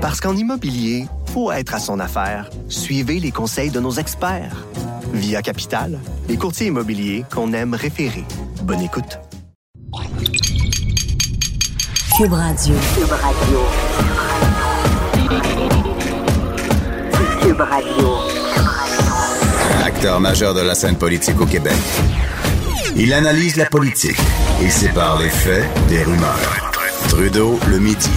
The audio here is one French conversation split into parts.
Parce qu'en immobilier, faut être à son affaire. Suivez les conseils de nos experts. Via Capital, les courtiers immobiliers qu'on aime référer. Bonne écoute. Cube Radio. Cube Radio. Cube Radio. Acteur majeur de la scène politique au Québec. Il analyse la politique et sépare les faits des rumeurs. Trudeau le midi.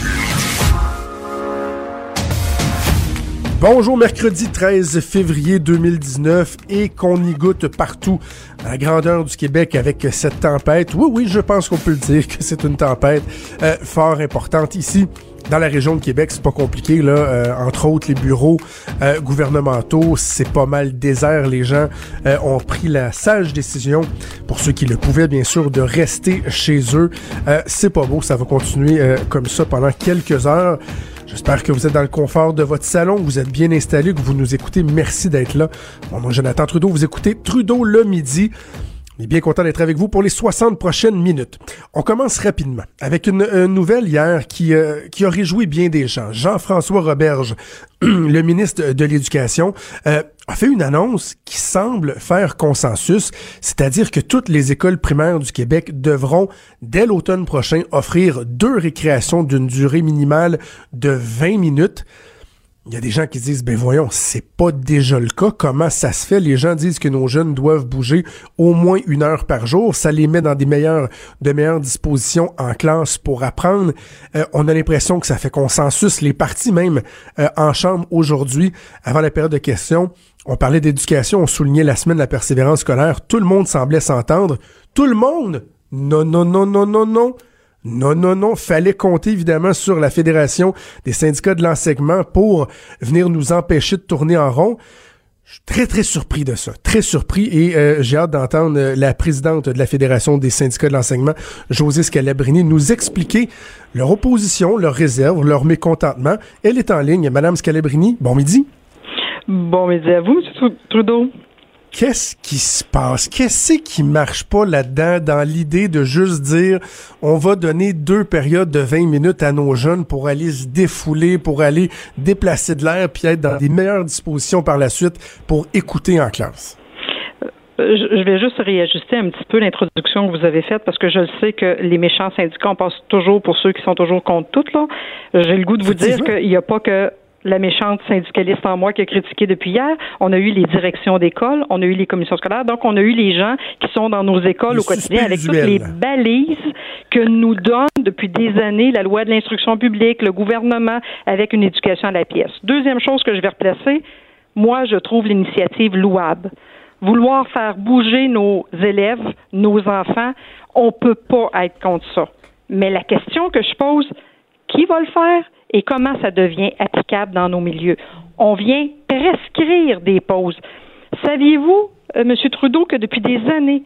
Bonjour, mercredi 13 février 2019 et qu'on y goûte partout à la grandeur du Québec avec cette tempête. Oui, oui, je pense qu'on peut le dire que c'est une tempête euh, fort importante ici. Dans la région de Québec, c'est pas compliqué là. Euh, entre autres, les bureaux euh, gouvernementaux, c'est pas mal désert. Les gens ont pris la sage décision, pour ceux qui le pouvaient bien sûr, de rester chez eux. c'est pas beau, ça va continuer comme ça pendant quelques heures. J'espère que vous êtes dans le confort de votre salon, que vous êtes bien installé, que vous nous écoutez. Merci d'être là. Bon, moi, Jonathan Trudeau, vous écoutez Trudeau le midi. On est bien content d'être avec vous pour les 60 prochaines minutes. On commence rapidement avec une, nouvelle hier qui, euh, qui a réjoui bien des gens. Jean-François Roberge, le ministre de l'Éducation, euh, a fait une annonce qui semble faire consensus, c'est-à-dire que toutes les écoles primaires du Québec devront, dès l'automne prochain, offrir deux récréations d'une durée minimale de 20 minutes. Il y a des gens qui disent, ben voyons, c'est pas déjà le cas. Comment ça se fait? Les gens disent que nos jeunes doivent bouger au moins une heure par jour. Ça les met dans des meilleures, de meilleures dispositions en classe pour apprendre. Euh, on a l'impression que ça fait consensus. Les partis même euh, en chambre aujourd'hui, avant la période de questions, on parlait d'éducation, on soulignait la semaine de la persévérance scolaire. Tout le monde semblait s'entendre. Tout le monde! Non, non, non, non, non, non. Non, non, non. Fallait compter évidemment sur la Fédération des syndicats de l'enseignement pour venir nous empêcher de tourner en rond. Je suis très, très surpris de ça. Très surpris et euh, j'ai hâte d'entendre euh, la présidente de la Fédération des syndicats de l'enseignement, José Scalabrini, nous expliquer leur opposition, leur réserve, leur mécontentement. Elle est en ligne. Madame Scalabrini, bon midi. Bon midi à vous, M. Trudeau. Qu'est-ce qui se passe? Qu'est-ce qui marche pas là-dedans dans l'idée de juste dire on va donner deux périodes de 20 minutes à nos jeunes pour aller se défouler, pour aller déplacer de l'air puis être dans des meilleures dispositions par la suite pour écouter en classe? Euh, je vais juste réajuster un petit peu l'introduction que vous avez faite parce que je le sais que les méchants syndicats, on passe toujours pour ceux qui sont toujours contre tout. Là. J'ai le goût de vous dire qu'il n'y a pas que la méchante syndicaliste en moi qui a critiqué depuis hier. On a eu les directions d'école, on a eu les commissions scolaires, donc on a eu les gens qui sont dans nos écoles au quotidien avec toutes les balises que nous donne depuis des années la loi de l'instruction publique, le gouvernement, avec une éducation à la pièce. Deuxième chose que je vais replacer, moi, je trouve l'initiative louable. Vouloir faire bouger nos élèves, nos enfants, on peut pas être contre ça. Mais la question que je pose, qui va le faire? Et comment ça devient applicable dans nos milieux. On vient prescrire des pauses. Saviez-vous, euh, M. Trudeau, que depuis des années,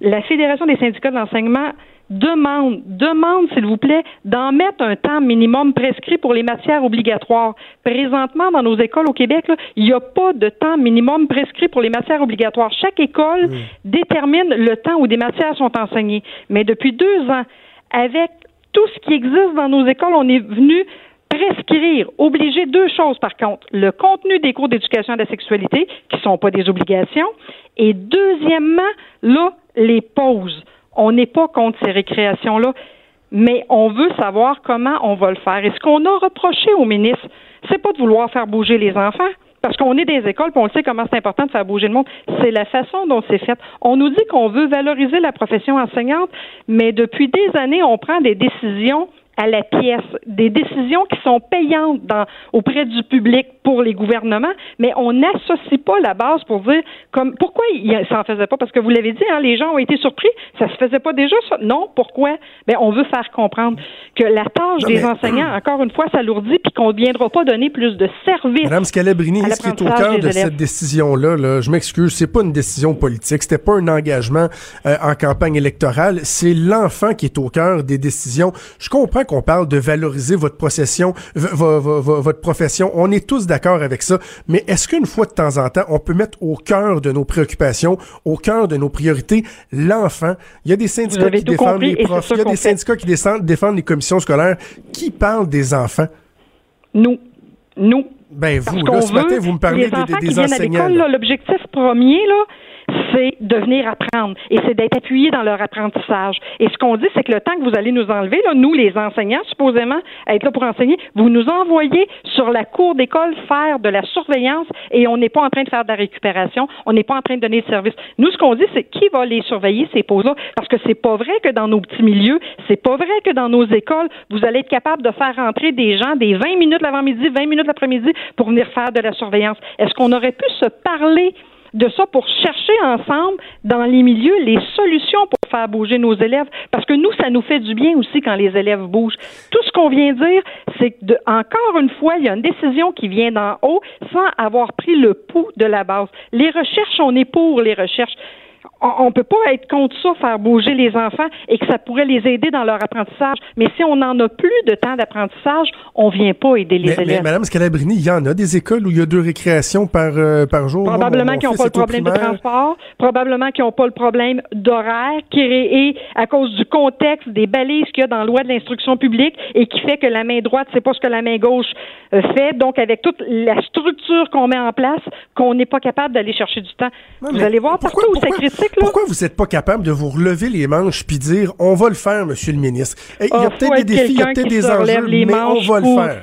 la Fédération des syndicats de l'enseignement demande, demande, s'il vous plaît, d'en mettre un temps minimum prescrit pour les matières obligatoires? Présentement, dans nos écoles au Québec, il n'y a pas de temps minimum prescrit pour les matières obligatoires. Chaque école détermine le temps où des matières sont enseignées. Mais depuis deux ans, avec tout ce qui existe dans nos écoles, on est venu prescrire, obliger deux choses par contre. Le contenu des cours d'éducation à la sexualité, qui ne sont pas des obligations, et deuxièmement, là, les pauses. On n'est pas contre ces récréations-là, mais on veut savoir comment on va le faire. Et ce qu'on a reproché au ministre, c'est pas de vouloir faire bouger les enfants, parce qu'on est des écoles, puis on le sait comment c'est important de faire bouger le monde. C'est la façon dont c'est fait. On nous dit qu'on veut valoriser la profession enseignante, mais depuis des années, on prend des décisions à la pièce, des décisions qui sont payantes auprès du public pour les gouvernements, mais on n'associe pas la base pour dire comme pourquoi il s'en faisait pas? Parce que vous l'avez dit, hein, les gens ont été surpris, ça se faisait pas déjà ça? Non, pourquoi? Ben on veut faire comprendre que la tâche des enseignants, encore une fois, s'alourdit puis qu'on ne viendra pas donner plus de services. Madame Scalabrini, ce qui est au cœur de cette décision-là, là, je m'excuse, c'est pas une décision politique, c'était pas un engagement euh, en campagne électorale, c'est l'enfant qui est au cœur des décisions. Je comprends qu'on parle de valoriser votre profession, votre profession. On est tous d'accord avec ça. Mais est-ce qu'une fois de temps en temps, on peut mettre au cœur de nos préoccupations, au cœur de nos priorités, l'enfant? Il y a des syndicats qui défendent les profs. Il y a des syndicats qui défendent les commissions scolaires. Qui parlent des enfants? Nous. Nous. Ben vous, là, ce matin, vous me parlez des, des, qui viennent enseignants. l'objectif premier, là, c'est de venir apprendre et c'est d'être appuyé dans leur apprentissage. Et ce qu'on dit, c'est que le temps que vous allez nous enlever, là, nous, les enseignants, supposément, être là pour enseigner, vous nous envoyez sur la cour d'école faire de la surveillance et on n'est pas en train de faire de la récupération, on n'est pas en train de donner de service. Nous, ce qu'on dit, c'est qui va les surveiller, ces pauses-là, parce que c'est pas vrai que dans nos petits milieux, c'est pas vrai que dans nos écoles, vous allez être capable de faire entrer des gens des 20 minutes l'avant-midi, 20 minutes l'après-midi pour venir faire de la surveillance. Est-ce qu'on aurait pu se parler de ça pour chercher ensemble dans les milieux les solutions pour faire bouger nos élèves parce que nous ça nous fait du bien aussi quand les élèves bougent. Tout ce qu'on vient dire, c'est que encore une fois, il y a une décision qui vient d'en haut sans avoir pris le pouls de la base. Les recherches, on est pour les recherches on ne peut pas être contre ça, faire bouger les enfants et que ça pourrait les aider dans leur apprentissage. Mais si on n'en a plus de temps d'apprentissage, on vient pas aider les mais, élèves. Mais Madame Scalabrini, il y en a des écoles où il y a deux récréations par, euh, par jour. Probablement qu'ils n'ont pas le problème de transport, probablement qu'ils n'ont pas le problème d'horaire créé à cause du contexte des balises qu'il y a dans la loi de l'instruction publique et qui fait que la main droite, c'est pas ce que la main gauche euh, fait. Donc, avec toute la structure qu'on met en place, qu'on n'est pas capable d'aller chercher du temps. Non, vous allez voir pourquoi- partout où ça pourquoi- Là. Pourquoi vous n'êtes pas capable de vous relever les manches puis dire on va le faire, Monsieur le ministre? Eh, Il y Ah, a faut peut-être des défis, il y a peut-être des enjeux, les mais on va le faire.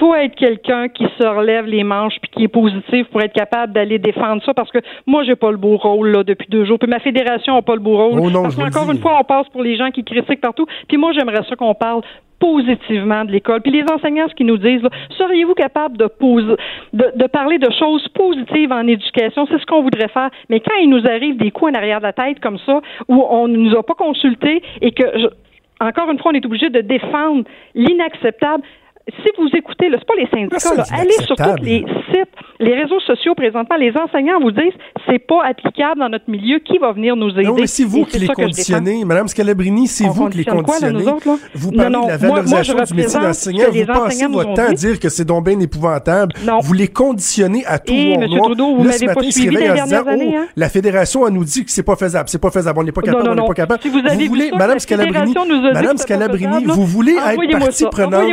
faut être quelqu'un qui se relève les manches puis qui est positif pour être capable d'aller défendre ça parce que moi j'ai pas le beau rôle là depuis deux jours puis ma fédération a pas le beau rôle Oh non, parce qu'encore une fois on passe pour les gens qui critiquent partout puis moi j'aimerais ça qu'on parle positivement de l'école. Puis les enseignants, ce qu'ils nous disent, seriez-vous capable de, poser, de, de parler de choses positives en éducation? C'est ce qu'on voudrait faire. Mais quand il nous arrive des coups en arrière de la tête comme ça, où on ne nous a pas consultés et que, je- encore une fois, on est obligé de défendre l'inacceptable, si vous écoutez, c'est pas les syndicats, là, allez sur tous les sites, les réseaux sociaux présentement, les enseignants vous disent c'est pas applicable dans notre milieu, qui va venir nous aider? Non, mais c'est vous qui les conditionnez. Madame Scalabrini, c'est vous qui les conditionnez. Vous parlez non, de la valorisation du métier d'enseignant. Vous passez votre temps à dire que c'est donc bien épouvantable. Vous les conditionnez à tout Eh, vous Là, ce matin, ils se suivi réveillent les en disant, dernières années, oh, hein? la fédération, elle nous dit que c'est pas faisable, c'est pas faisable, on n'est pas capable, on n'est pas capable. Vous voulez, Madame la Scalabrini, a Madame Scalabrini, vous voulez être partie prenante.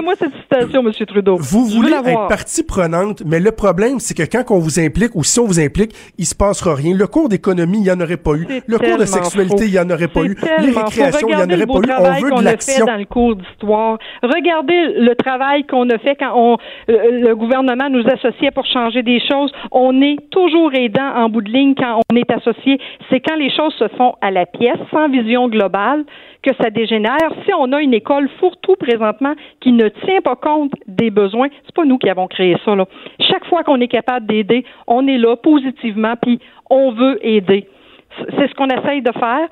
Trudeau. Vous Je voulez être partie prenante, mais le problème, c'est que quand on vous implique ou si on vous implique, il se passera rien. Le cours d'économie, il n'y en aurait pas eu. Le cours de sexualité, il n'y en aurait pas eu. Les récréations, il n'y en aurait pas eu. On veut de l'action. dans le cours d'histoire. Regardez le travail qu'on a fait quand on, euh, le gouvernement nous associait pour changer des choses. On est toujours aidant en bout de ligne quand on est associé. C'est quand les choses se font à la pièce, sans vision globale, que ça dégénère. Si on a une école fourre-tout présentement qui ne tient pas compte des besoins, c'est pas nous qui avons créé ça. Là. Chaque fois qu'on est capable d'aider, on est là positivement, puis on veut aider. C'est ce qu'on essaye de faire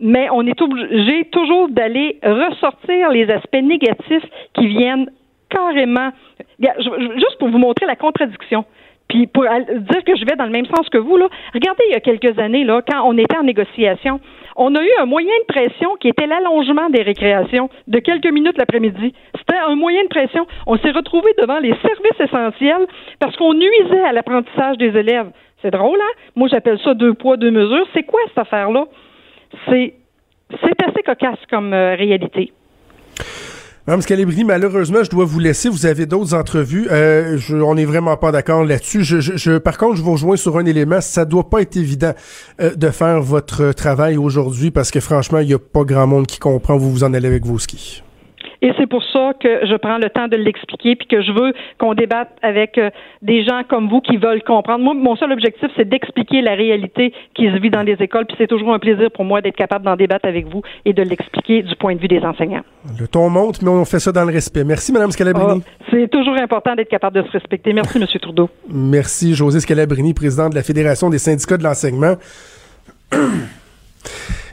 mais on est obligé toujours d'aller ressortir les aspects négatifs qui viennent carrément. Juste pour vous montrer la contradiction. Puis pour dire que je vais dans le même sens que vous, là, regardez, il y a quelques années, là, quand on était en négociation, on a eu un moyen de pression qui était l'allongement des récréations de quelques minutes l'après-midi. C'était un moyen de pression. On s'est retrouvé devant les services essentiels parce qu'on nuisait à l'apprentissage des élèves. C'est drôle, hein? Moi, j'appelle ça deux poids, deux mesures. C'est quoi cette affaire-là? C'est c'est assez cocasse comme euh, réalité. Madame Scalabrini, malheureusement, je dois vous laisser. Vous avez d'autres entrevues. Euh, je, on n'est vraiment pas d'accord là-dessus. Je- par contre, je vous rejoins sur un élément. Ça doit pas être évident euh, de faire votre travail aujourd'hui parce que franchement, il n'y a pas grand monde qui comprend. Vous vous en allez avec vos skis. Et c'est pour ça que je prends le temps de l'expliquer puis que je veux qu'on débatte avec euh, des gens comme vous qui veulent comprendre. Moi, mon seul objectif, c'est d'expliquer la réalité qui se vit dans les écoles. Puis c'est toujours un plaisir pour moi d'être capable d'en débattre avec vous et de l'expliquer du point de vue des enseignants. Le ton monte, mais on fait ça dans le respect. Merci, Madame Scalabrini. Ah, c'est toujours important d'être capable de se respecter. Merci, Monsieur Trudeau. Merci, José Scalabrini, président de la Fédération des syndicats de l'enseignement.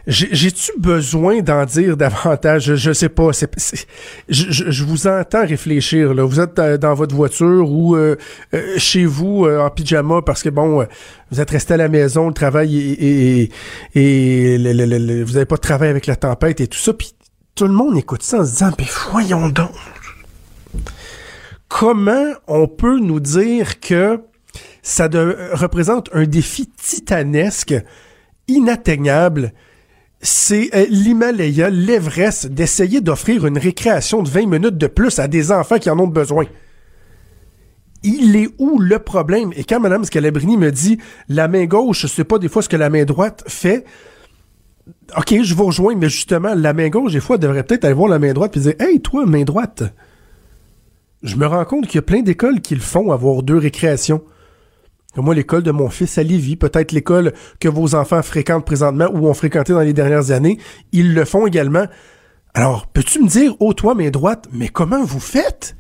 J'ai- J'ai-tu besoin d'en dire davantage? Je, je sais pas. je, je- vous entends réfléchir. Là. Vous êtes euh, dans votre voiture ou euh, euh, chez vous euh, en pyjama parce que, bon, euh, vous êtes resté à la maison, le travail et, vous n'avez pas de travail avec la tempête et tout ça. Puis tout le monde écoute ça en se disant, mais voyons donc. Comment on peut nous dire que ça de- représente un défi titanesque, inatteignable. C'est euh, l'Himalaya, l'Everest, d'essayer d'offrir une récréation de 20 minutes de plus à des enfants qui en ont besoin. il est où le problème? Et quand Mme Scalabrini me dit la main gauche, sais pas des fois ce que la main droite fait, OK, je vous rejoins, mais justement, la main gauche, des fois, devrait peut-être aller voir la main droite et dire Hey, toi, main droite, je me rends compte qu'il y a plein d'écoles qui le font, avoir deux récréations. Moi, l'école de mon fils à Lévis, peut-être l'école que vos enfants fréquentent présentement ou ont fréquenté dans les dernières années, ils le font également. Alors, peux-tu me dire, oh toi, main droite, mais comment vous faites?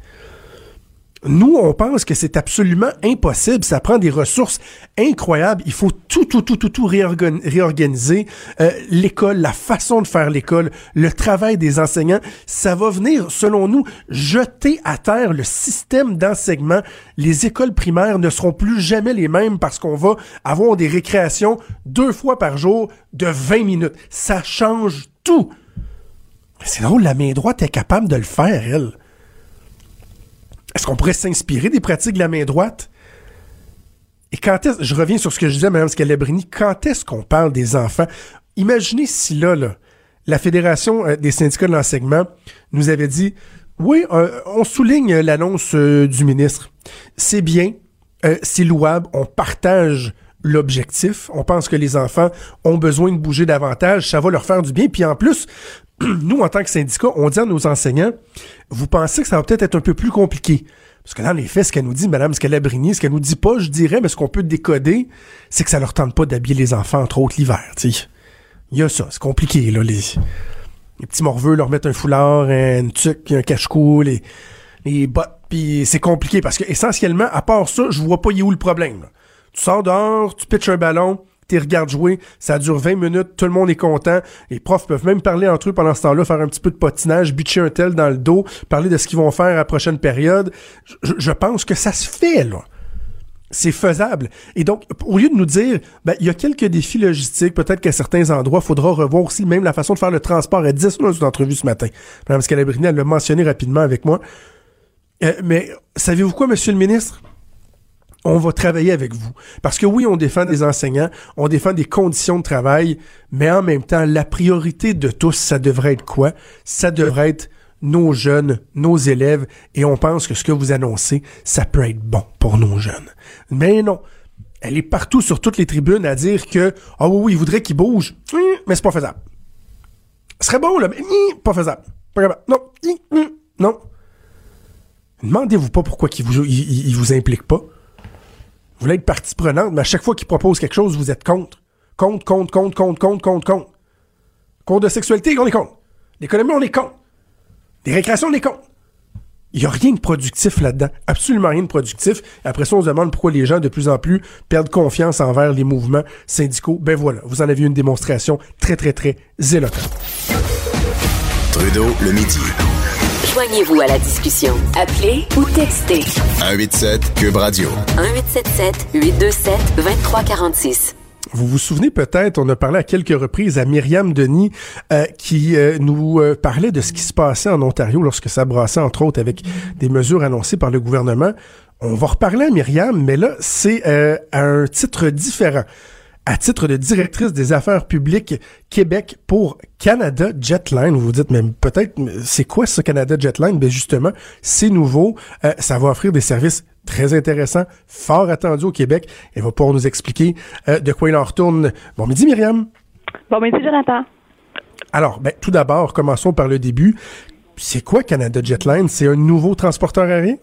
Nous, on pense que c'est absolument impossible. Ça prend des ressources incroyables. Il faut tout, tout, tout, tout, tout réorganiser. Euh, l'école, la façon de faire l'école, le travail des enseignants, ça va venir, selon nous, jeter à terre le système d'enseignement. Les écoles primaires ne seront plus jamais les mêmes parce qu'on va avoir des récréations deux fois par jour de 20 minutes. Ça change tout. C'est drôle, la main droite est capable de le faire, elle. Est-ce qu'on pourrait s'inspirer des pratiques de la main droite? Et quand est-ce, je reviens sur ce que je disais, Mme Scalabrini, quand est-ce qu'on parle des enfants? Imaginez si là, la Fédération euh, des syndicats de l'enseignement nous avait dit, oui, euh, on souligne l'annonce euh, du ministre. C'est bien, c'est louable, on partage l'objectif. On pense que les enfants ont besoin de bouger davantage, ça va leur faire du bien. Puis en plus, nous, en tant que syndicat, on dit à nos enseignants, vous pensez que ça va peut-être être un peu plus compliqué? Parce que là, en effet, ce qu'elle nous dit, Madame Scalabrini, ce qu'elle nous dit pas, je dirais, mais ce qu'on peut décoder, c'est que ça leur tente pas d'habiller les enfants, entre autres, l'hiver, tu Il y a ça, c'est compliqué, là, les, les petits morveux leur mettre un foulard, un tuc, un cache-cou, les, les bottes, puis c'est compliqué, parce que essentiellement, à part ça, je vois pas y où le problème. Tu sors dehors, tu pitches un ballon, tu regardes jouer, ça dure 20 minutes, tout le monde est content. Les profs peuvent même parler entre eux pendant ce temps-là, faire un petit peu de patinage, bitcher un tel dans le dos, parler de ce qu'ils vont faire à la prochaine période. Je, pense que ça se fait, là. C'est faisable. Et donc, au lieu de nous dire, ben, il y a quelques défis logistiques, peut-être qu'à certains endroits, il faudra revoir aussi même la façon de faire le transport. Elle dit ça dans une entrevue ce matin. Mme Scalabrini, elle l'a mentionné rapidement avec moi. Euh, mais savez-vous quoi, monsieur le ministre? On va travailler avec vous. Parce que oui, on défend des enseignants, on défend des conditions de travail, mais en même temps, la priorité de tous, ça devrait être quoi? Ça devrait être nos jeunes, nos élèves, et on pense que ce que vous annoncez, ça peut être bon pour nos jeunes. Mais non. Elle est partout sur toutes les tribunes à dire que, ah oui, oui, il voudrait qu'ils bougent, mais c'est pas faisable. Ce serait bon, là, mais pas faisable. Pas Non, non. Demandez-vous pas pourquoi ils vous, il vous impliquent pas. Vous voulez être partie prenante, mais à chaque fois qu'il propose quelque chose, vous êtes contre. Contre, contre, contre, contre, contre, contre, contre. Contre de sexualité, on est contre. L'économie, on est contre. Des récréations, on est contre. Il n'y a rien de productif là-dedans. Absolument rien de productif. Après ça, on se demande pourquoi les gens, de plus en plus, perdent confiance envers les mouvements syndicaux. Ben voilà, vous en avez une démonstration très, très, très éloquente. Trudeau, le midi. Joignez-vous à la discussion. Appelez ou textez. 187 Cube Radio. 1877 827 2346. Vous vous souvenez peut-être, on a parlé à quelques reprises à Myriam Denis euh, qui euh, nous euh, parlait de ce qui se passait en Ontario lorsque ça brassait, entre autres, avec des mesures annoncées par le gouvernement. On va reparler à Myriam, mais là, c'est à un titre différent à titre de directrice des affaires publiques Québec pour Canada Jetline. Vous vous dites, mais peut-être, c'est quoi ce Canada Jetline? Ben justement, c'est nouveau. Euh, ça va offrir des services très intéressants, fort attendus au Québec. Elle va pouvoir nous expliquer euh, de quoi il en retourne. Bon midi, Myriam. Bon midi, Jonathan. Alors, ben, tout d'abord, commençons par le début. C'est quoi Canada Jetline? C'est un nouveau transporteur aérien?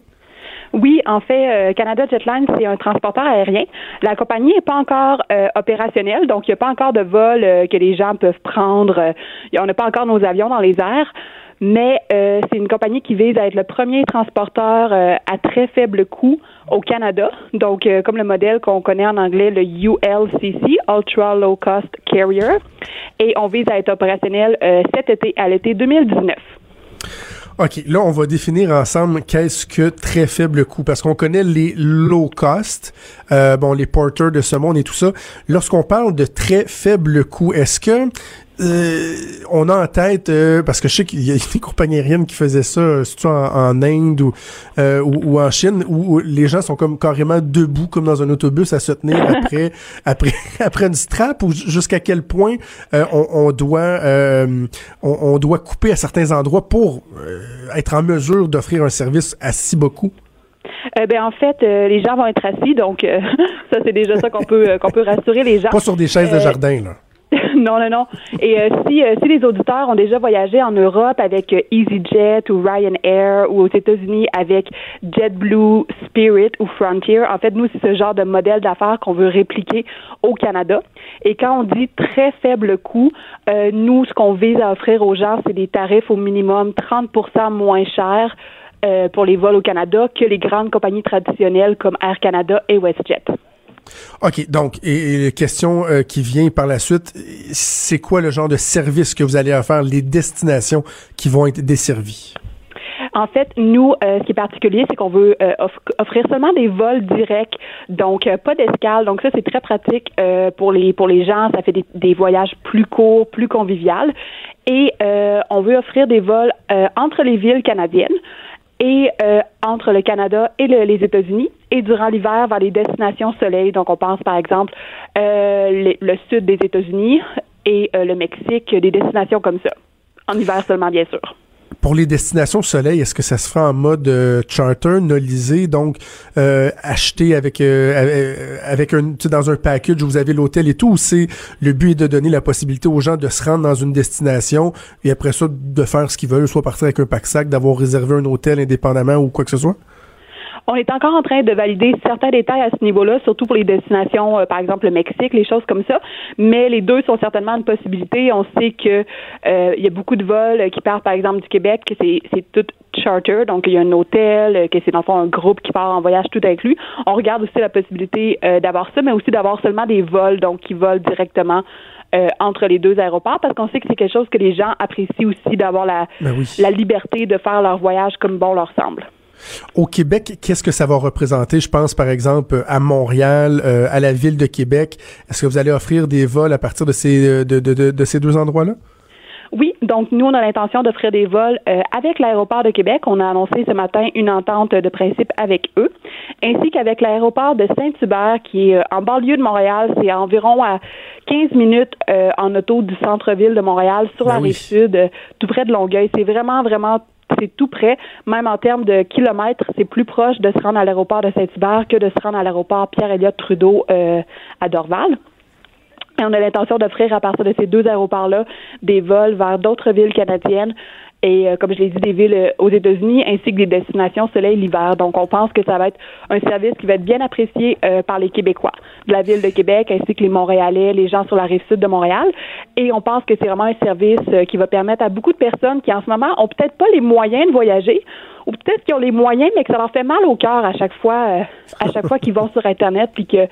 Oui, en fait, euh, Canada Jetline, c'est un transporteur aérien. La compagnie n'est pas encore euh, opérationnelle, donc il n'y a pas encore de vol euh, que les gens peuvent prendre. on n'a pas encore nos avions dans les airs. Mais c'est une compagnie qui vise à être le premier transporteur à très faible coût au Canada. Donc, comme le modèle qu'on connaît en anglais, le ULCC, Ultra Low Cost Carrier. Et on vise à être opérationnel cet été, à l'été 2019. OK, là, on va définir ensemble qu'est-ce que très faible coût, parce qu'on connaît les low cost, euh, bon, les porteurs de ce monde et tout ça. Lorsqu'on parle de très faible coût, est-ce que euh, on a en tête, euh, parce que je sais qu'il y a des compagnies aériennes qui faisaient ça, surtout en, en Inde ou, euh, ou, en Chine, où, les gens sont comme carrément debout, comme dans un autobus, à se tenir après, après, après une strap, ou jusqu'à quel point on, on, doit, on, on, doit couper à certains endroits pour être en mesure d'offrir un service à si beaucoup? Euh, ben en fait, euh, les gens vont être assis, donc ça c'est déjà ça qu'on peut qu'on peut rassurer les gens. Pas sur des chaises de jardin là. non, non, non. Et euh, si, euh, si les auditeurs ont déjà voyagé en Europe avec euh, EasyJet ou Ryanair ou aux États-Unis avec JetBlue, Spirit ou Frontier, en fait, nous, c'est ce genre de modèle d'affaires qu'on veut répliquer au Canada. Et quand on dit très faible coût, nous, ce qu'on vise à offrir aux gens, c'est des tarifs au minimum 30% moins chers pour les vols au Canada que les grandes compagnies traditionnelles comme Air Canada et WestJet. OK, donc, et, question euh, qui vient par la suite, c'est quoi le genre de service que vous allez offrir, les destinations qui vont être desservies? En fait, nous, euh, ce qui est particulier, c'est qu'on veut euh, offrir seulement des vols directs, donc pas d'escale. Donc ça, c'est très pratique pour les pour les gens. Ça fait des, des voyages plus courts, plus conviviales. Et on veut offrir des vols entre les villes canadiennes et euh, entre le Canada et les États-Unis et durant l'hiver vers les destinations soleil. Donc, on pense par exemple euh, le sud des États-Unis et euh, le Mexique, des destinations comme ça. En hiver seulement, bien sûr. Pour les destinations soleil, est-ce que ça se fera en mode euh, charter, nolisé, donc euh, acheté avec euh, avec un dans un package où vous avez l'hôtel et tout, ou c'est le but est de donner la possibilité aux gens de se rendre dans une destination et après ça de faire ce qu'ils veulent, soit partir avec un pack sac, d'avoir réservé un hôtel indépendamment ou quoi que ce soit? On est encore en train de valider certains détails à ce niveau-là, surtout pour les destinations, euh, par exemple le Mexique, les choses comme ça. Mais les deux sont certainement une possibilité. On sait que euh, il y a beaucoup de vols qui partent, par exemple, du Québec, que c'est, c'est tout charter, donc il y a un hôtel, que c'est dans le fond un groupe qui part en voyage tout inclus. On regarde aussi la possibilité euh, d'avoir ça, mais aussi d'avoir seulement des vols, donc qui volent directement entre les deux aéroports parce qu'on sait que c'est quelque chose que les gens apprécient aussi d'avoir la, ben la liberté de faire leur voyage comme bon leur semble. Au Québec, qu'est-ce que ça va représenter? Je pense par exemple à Montréal, euh, à la ville de Québec. Est-ce que vous allez offrir des vols à partir de ces, euh, de, de, de, ces deux endroits-là? Oui, donc nous, on a l'intention d'offrir des vols euh, avec l'aéroport de Québec. On a annoncé ce matin une entente de principe avec eux, ainsi qu'avec l'aéroport de Saint-Hubert, qui est en banlieue de Montréal. C'est environ à 15 minutes en auto du centre-ville de Montréal, sur la ben rive sud, tout près de Longueuil. C'est vraiment, vraiment c'est tout près. Même en termes de kilomètres, c'est plus proche de se rendre à l'aéroport de Saint-Hubert que de se rendre à l'aéroport Pierre-Éliott Trudeau euh, à Dorval. Et on a l'intention d'offrir à partir de ces deux aéroports-là des vols vers d'autres villes canadiennes et euh, comme je l'ai dit, des villes euh, aux États-Unis ainsi que des destinations soleil l'hiver. Donc, on pense que ça va être un service qui va être bien apprécié euh, par les Québécois de la ville de Québec ainsi que les Montréalais, les gens sur la rive sud de Montréal. Et on pense que c'est vraiment un service qui va permettre à beaucoup de personnes qui, en ce moment, ont peut-être pas les moyens de voyager ou peut-être qu'ils ont les moyens, mais que ça leur fait mal au cœur à chaque fois, à chaque fois qu'ils vont sur Internet puis qu'ils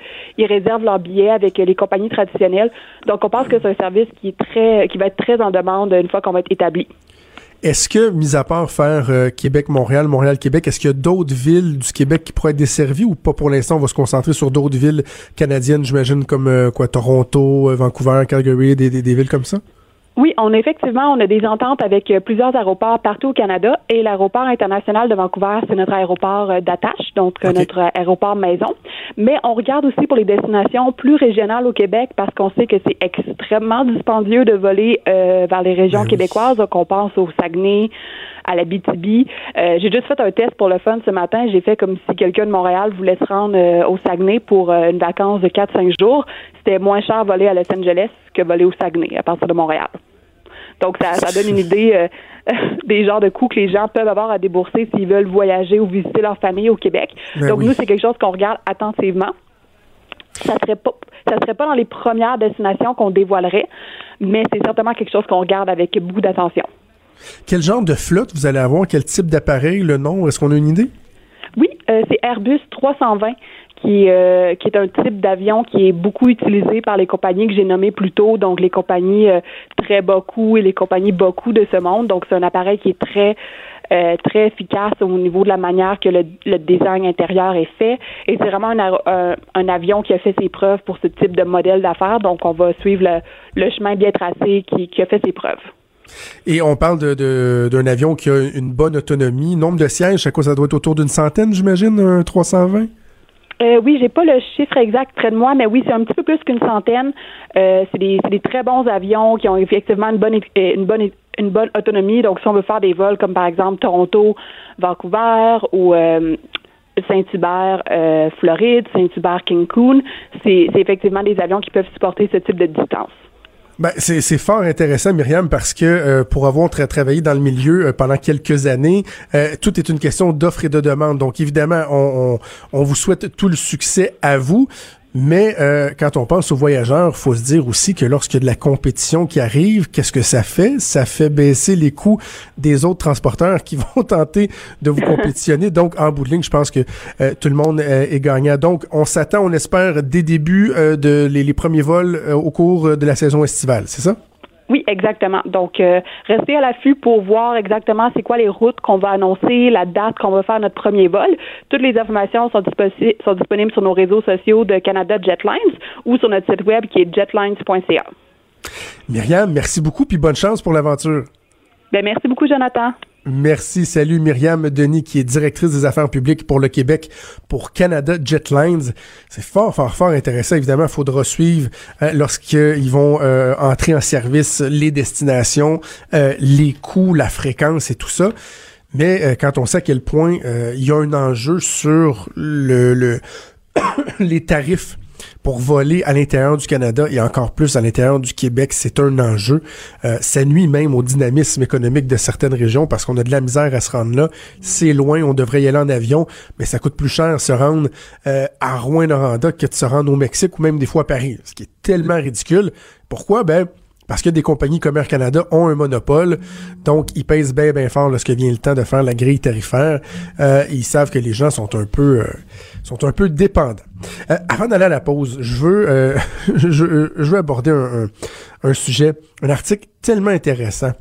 réservent leurs billets avec les compagnies traditionnelles. Donc, on pense que c'est un service qui est très, qui va être très en demande une fois qu'on va être établi. Est-ce que, mis à part faire euh, Québec-Montréal, Montréal-Québec, est-ce qu'il y a d'autres villes du Québec qui pourraient être desservies ou pas pour l'instant? On va se concentrer sur d'autres villes canadiennes, j'imagine, comme euh, quoi, Toronto, euh, Vancouver, Calgary, des, des villes comme ça? Oui, on effectivement, on a des ententes avec euh, plusieurs aéroports partout au Canada et l'aéroport international de Vancouver, c'est notre aéroport euh, d'attache, donc euh, notre aéroport maison. Mais on regarde aussi pour les destinations plus régionales au Québec parce qu'on sait que c'est extrêmement dispendieux de voler vers les régions ben québécoises. Donc on pense au Saguenay, à la BTB. j'ai juste fait un test pour le fun ce matin. J'ai fait comme si quelqu'un de Montréal voulait se rendre au Saguenay pour une vacance de 4-5 jours. C'était moins cher voler à Los Angeles que voler au Saguenay à partir de Montréal. Donc, ça, ça donne une idée euh, des genres de coûts que les gens peuvent avoir à débourser s'ils veulent voyager ou visiter leur famille au Québec. Ben Donc, nous, c'est quelque chose qu'on regarde attentivement. Ça serait pas ça serait pas dans les premières destinations qu'on dévoilerait, mais c'est certainement quelque chose qu'on regarde avec beaucoup d'attention. Quel genre de flotte vous allez avoir? Quel type d'appareil, le nom? Est-ce qu'on a une idée? Oui, euh, c'est Airbus 320 qui, euh, qui est un type d'avion qui est beaucoup utilisé par les compagnies que j'ai nommées plus tôt, donc les compagnies euh, très beaucoup et les compagnies beaucoup de ce monde. Donc c'est un appareil qui est très euh, très efficace au niveau de la manière que le, design intérieur est fait. Et c'est vraiment un, un, avion qui a fait ses preuves pour ce type de modèle d'affaires. Donc on va suivre le, chemin bien tracé qui, a fait ses preuves. Et on parle d'un de, avion qui a une bonne autonomie. Nombre de sièges, à quoi ça doit être autour d'une centaine, j'imagine, un 320? Euh, oui, j'ai pas le chiffre exact près de moi, mais oui, c'est un petit peu plus qu'une centaine. Euh, c'est des, très bons avions qui ont effectivement une bonne, euh, une bonne, une bonne autonomie. Donc, si on veut faire des vols comme par exemple Toronto, Vancouver ou euh, Saint-Hubert, Floride, Saint-Hubert, Cancun, c'est effectivement des avions qui peuvent supporter ce type de distance. Ben, c'est fort intéressant, Myriam, parce que euh, pour avoir travaillé dans le milieu euh, pendant quelques années, euh, tout est une question d'offre et de demande. Donc, évidemment, on, on, on, vous souhaite tout le succès à vous. Mais euh, quand on pense aux voyageurs, faut se dire aussi que lorsqu'il y a de la compétition qui arrive, qu'est-ce que ça fait? Ça fait baisser les coûts des autres transporteurs qui vont tenter de vous compétitionner. Donc, en bout de ligne, je pense que euh, tout le monde euh, est gagnant. Donc, on s'attend, on espère, des débuts de les premiers vols au cours de la saison estivale. C'est ça? Oui, exactement. Donc, euh, restez à l'affût pour voir exactement c'est quoi les routes qu'on va annoncer, la date qu'on va faire notre premier vol. Toutes les informations sont, sont disponibles sur nos réseaux sociaux de Canada Jetlines ou sur notre site web qui est jetlines.ca. Myriam, merci beaucoup puis bonne chance pour l'aventure. Ben, merci beaucoup, Jonathan. Merci. Salut Myriam Denis, qui est directrice des affaires publiques pour le Québec pour Canada Jetlines. C'est fort, fort, fort intéressant. Évidemment, il faudra suivre hein, lorsqu'ils vont euh, entrer en service les destinations, euh, les coûts, la fréquence et tout ça. Mais euh, quand on sait à quel point il y a un enjeu sur le, le les tarifs pour voler à l'intérieur du Canada et encore plus à l'intérieur du Québec, c'est un enjeu. Euh, ça nuit même au dynamisme économique de certaines régions parce qu'on a de la misère à se rendre là. C'est loin, on devrait y aller en avion, mais ça coûte plus cher se rendre euh, à Rouen-Noranda que de se rendre au Mexique ou même des fois à Paris, ce qui est tellement ridicule. Pourquoi? Ben, parce que des compagnies comme Air Canada ont un monopole, donc ils pèsent bien bien fort lorsque vient le temps de faire la grille tarifaire. Euh, ils savent que les gens sont un peu euh, sont un peu dépendants. Euh, avant d'aller à la pause, je veux je, veux aborder un, sujet, un article tellement intéressant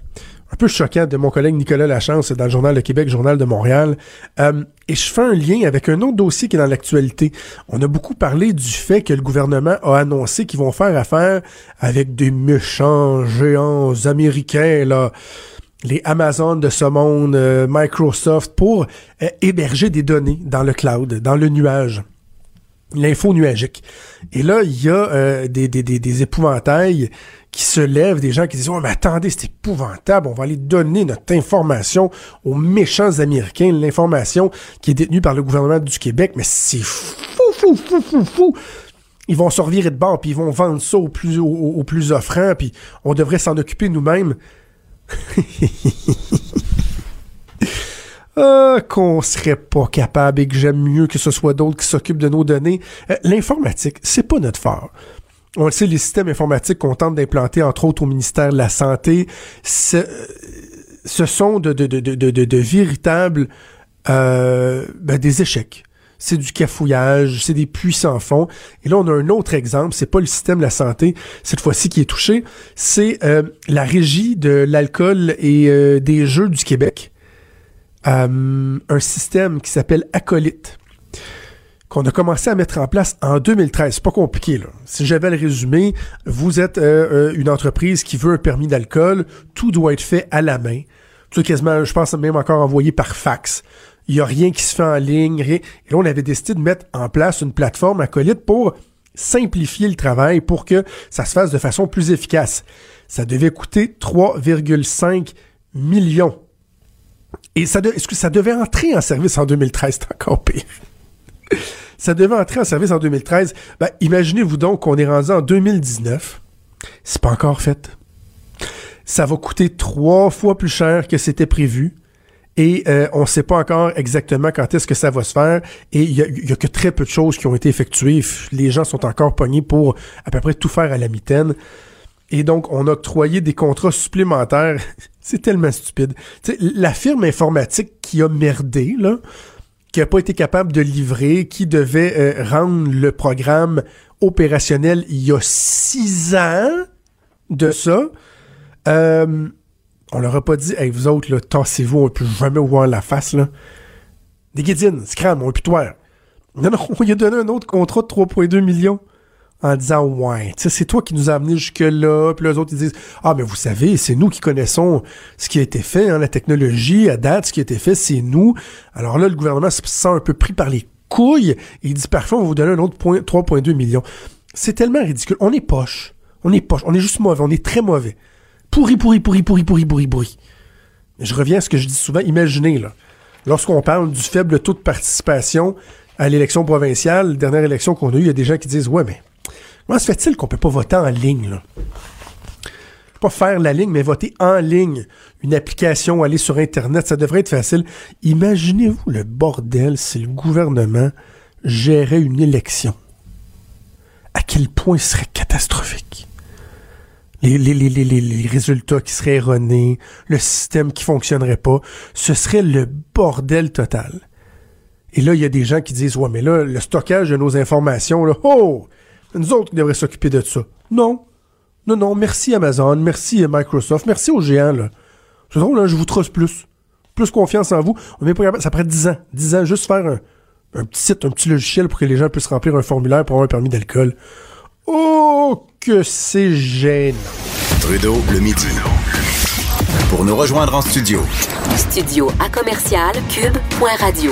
un peu choquant de mon collègue Nicolas Lachance dans le Journal de Québec, Journal de Montréal. Euh, et je fais un lien avec un autre dossier qui est dans l'actualité. On a beaucoup parlé du fait que le gouvernement a annoncé qu'ils vont faire affaire avec des méchants géants américains, là les Amazon de ce monde, euh, Microsoft, pour euh, héberger des données dans le cloud, dans le nuage l'info nuagique. Et là, il y a des, des, des, des, épouvantails qui se lèvent, des gens qui disent, oh, mais attendez, c'est épouvantable, on va aller donner notre information aux méchants Américains, l'information qui est détenue par le gouvernement du Québec, mais c'est fou, fou, fou, fou, fou. Ils vont se revirer de bord, puis ils vont vendre ça au plus, au, plus offrant, puis on devrait s'en occuper nous-mêmes. Ah, qu'on serait pas capable et que j'aime mieux que ce soit d'autres qui s'occupent de nos données. Euh, l'informatique, c'est pas notre fort on le sait, les systèmes informatiques qu'on tente d'implanter, entre autres au ministère de la Santé, ce, sont de, de, de, véritables euh, ben, des échecs. C'est du cafouillage, c'est des puissants fonds. Et là, on a un autre exemple, c'est pas le système de la santé, cette fois-ci, qui est touché, c'est euh, la régie de l'alcool et euh, des jeux du Québec. Un système qui s'appelle Acolyte qu'on a commencé à mettre en place en 2013. C'est pas compliqué, là. Si j'avais le résumé, vous êtes euh, euh, une entreprise qui veut un permis d'alcool, tout doit être fait à la main. Tout quasiment, je pense même encore envoyé par fax. Il y a rien qui se fait en ligne, rien. Et là, on avait décidé de mettre en place une plateforme acolyte pour simplifier le travail pour que ça se fasse de façon plus efficace. Ça devait coûter 3,5 millions. Et ça, que ça devait entrer en service en 2013? C'est encore pire. Ça devait entrer en service en 2013. Ben, imaginez-vous donc qu'on est rendu en 2019. C'est pas encore fait. Ça va coûter trois fois plus cher que c'était prévu. Et euh, on ne sait pas encore exactement quand est-ce que ça va se faire. Et il y a, que très peu de choses qui ont été effectuées. Les gens sont encore pognés pour à peu près tout faire à la mitaine. Et donc, on a octroyé des contrats supplémentaires. C'est tellement stupide. la firme informatique qui a merdé, là, qui n'a pas été capable de livrer, qui devait euh, rendre le programme opérationnel il y a six ans de ça. Euh, on leur a pas dit, hey, vous autres, là, tassez-vous, on ne peut jamais voir la face, là. Des guédines, scram, on peut Non, non, on lui a donné un autre contrat de 3,2 millions en disant ouais, c'est toi qui nous as amené jusque là, puis les autres disent ah mais vous savez, c'est nous qui connaissons ce qui a été fait, hein, la technologie à date, ce qui a été fait, c'est nous. Alors là, le gouvernement se sent un peu pris par les couilles et il dit parfois on va vous donner un autre point 3,2 millions. C'est tellement ridicule. On est poche, on est poche, on est juste mauvais, on est très mauvais, pourri, pourri, pourri, pourri, pourri, pourri, pourri. Je reviens à ce que je dis souvent. Imaginez là, lorsqu'on parle du faible taux de participation à l'élection provinciale, dernière élection qu'on a eue, il y a des gens qui disent Ouais, mais comment se fait-il qu'on peut pas voter en ligne? Pas faire la ligne, mais voter en ligne. Une application, aller sur Internet, ça devrait être facile. Imaginez-vous le bordel si le gouvernement gérait une élection. À quel point ce serait catastrophique les, résultats qui seraient erronés, le système qui fonctionnerait pas, ce serait le bordel total. Et là, il y a des gens qui disent, ouais, mais là, le stockage de nos informations, là, oh, nous autres qui devraient s'occuper de ça. Non. Non, non, merci Amazon, merci Microsoft, merci aux géants, là. C'est drôle, là, je vous trosse plus. Plus confiance en vous. On est pas Ça prend 10 ans. 10 ans, juste faire un, un petit site, un petit logiciel pour que les gens puissent remplir un formulaire pour avoir un permis d'alcool. Oh, que c'est gênant. Trudeau, le midi. Pour nous rejoindre en studio. Studio à commercial cube.radio.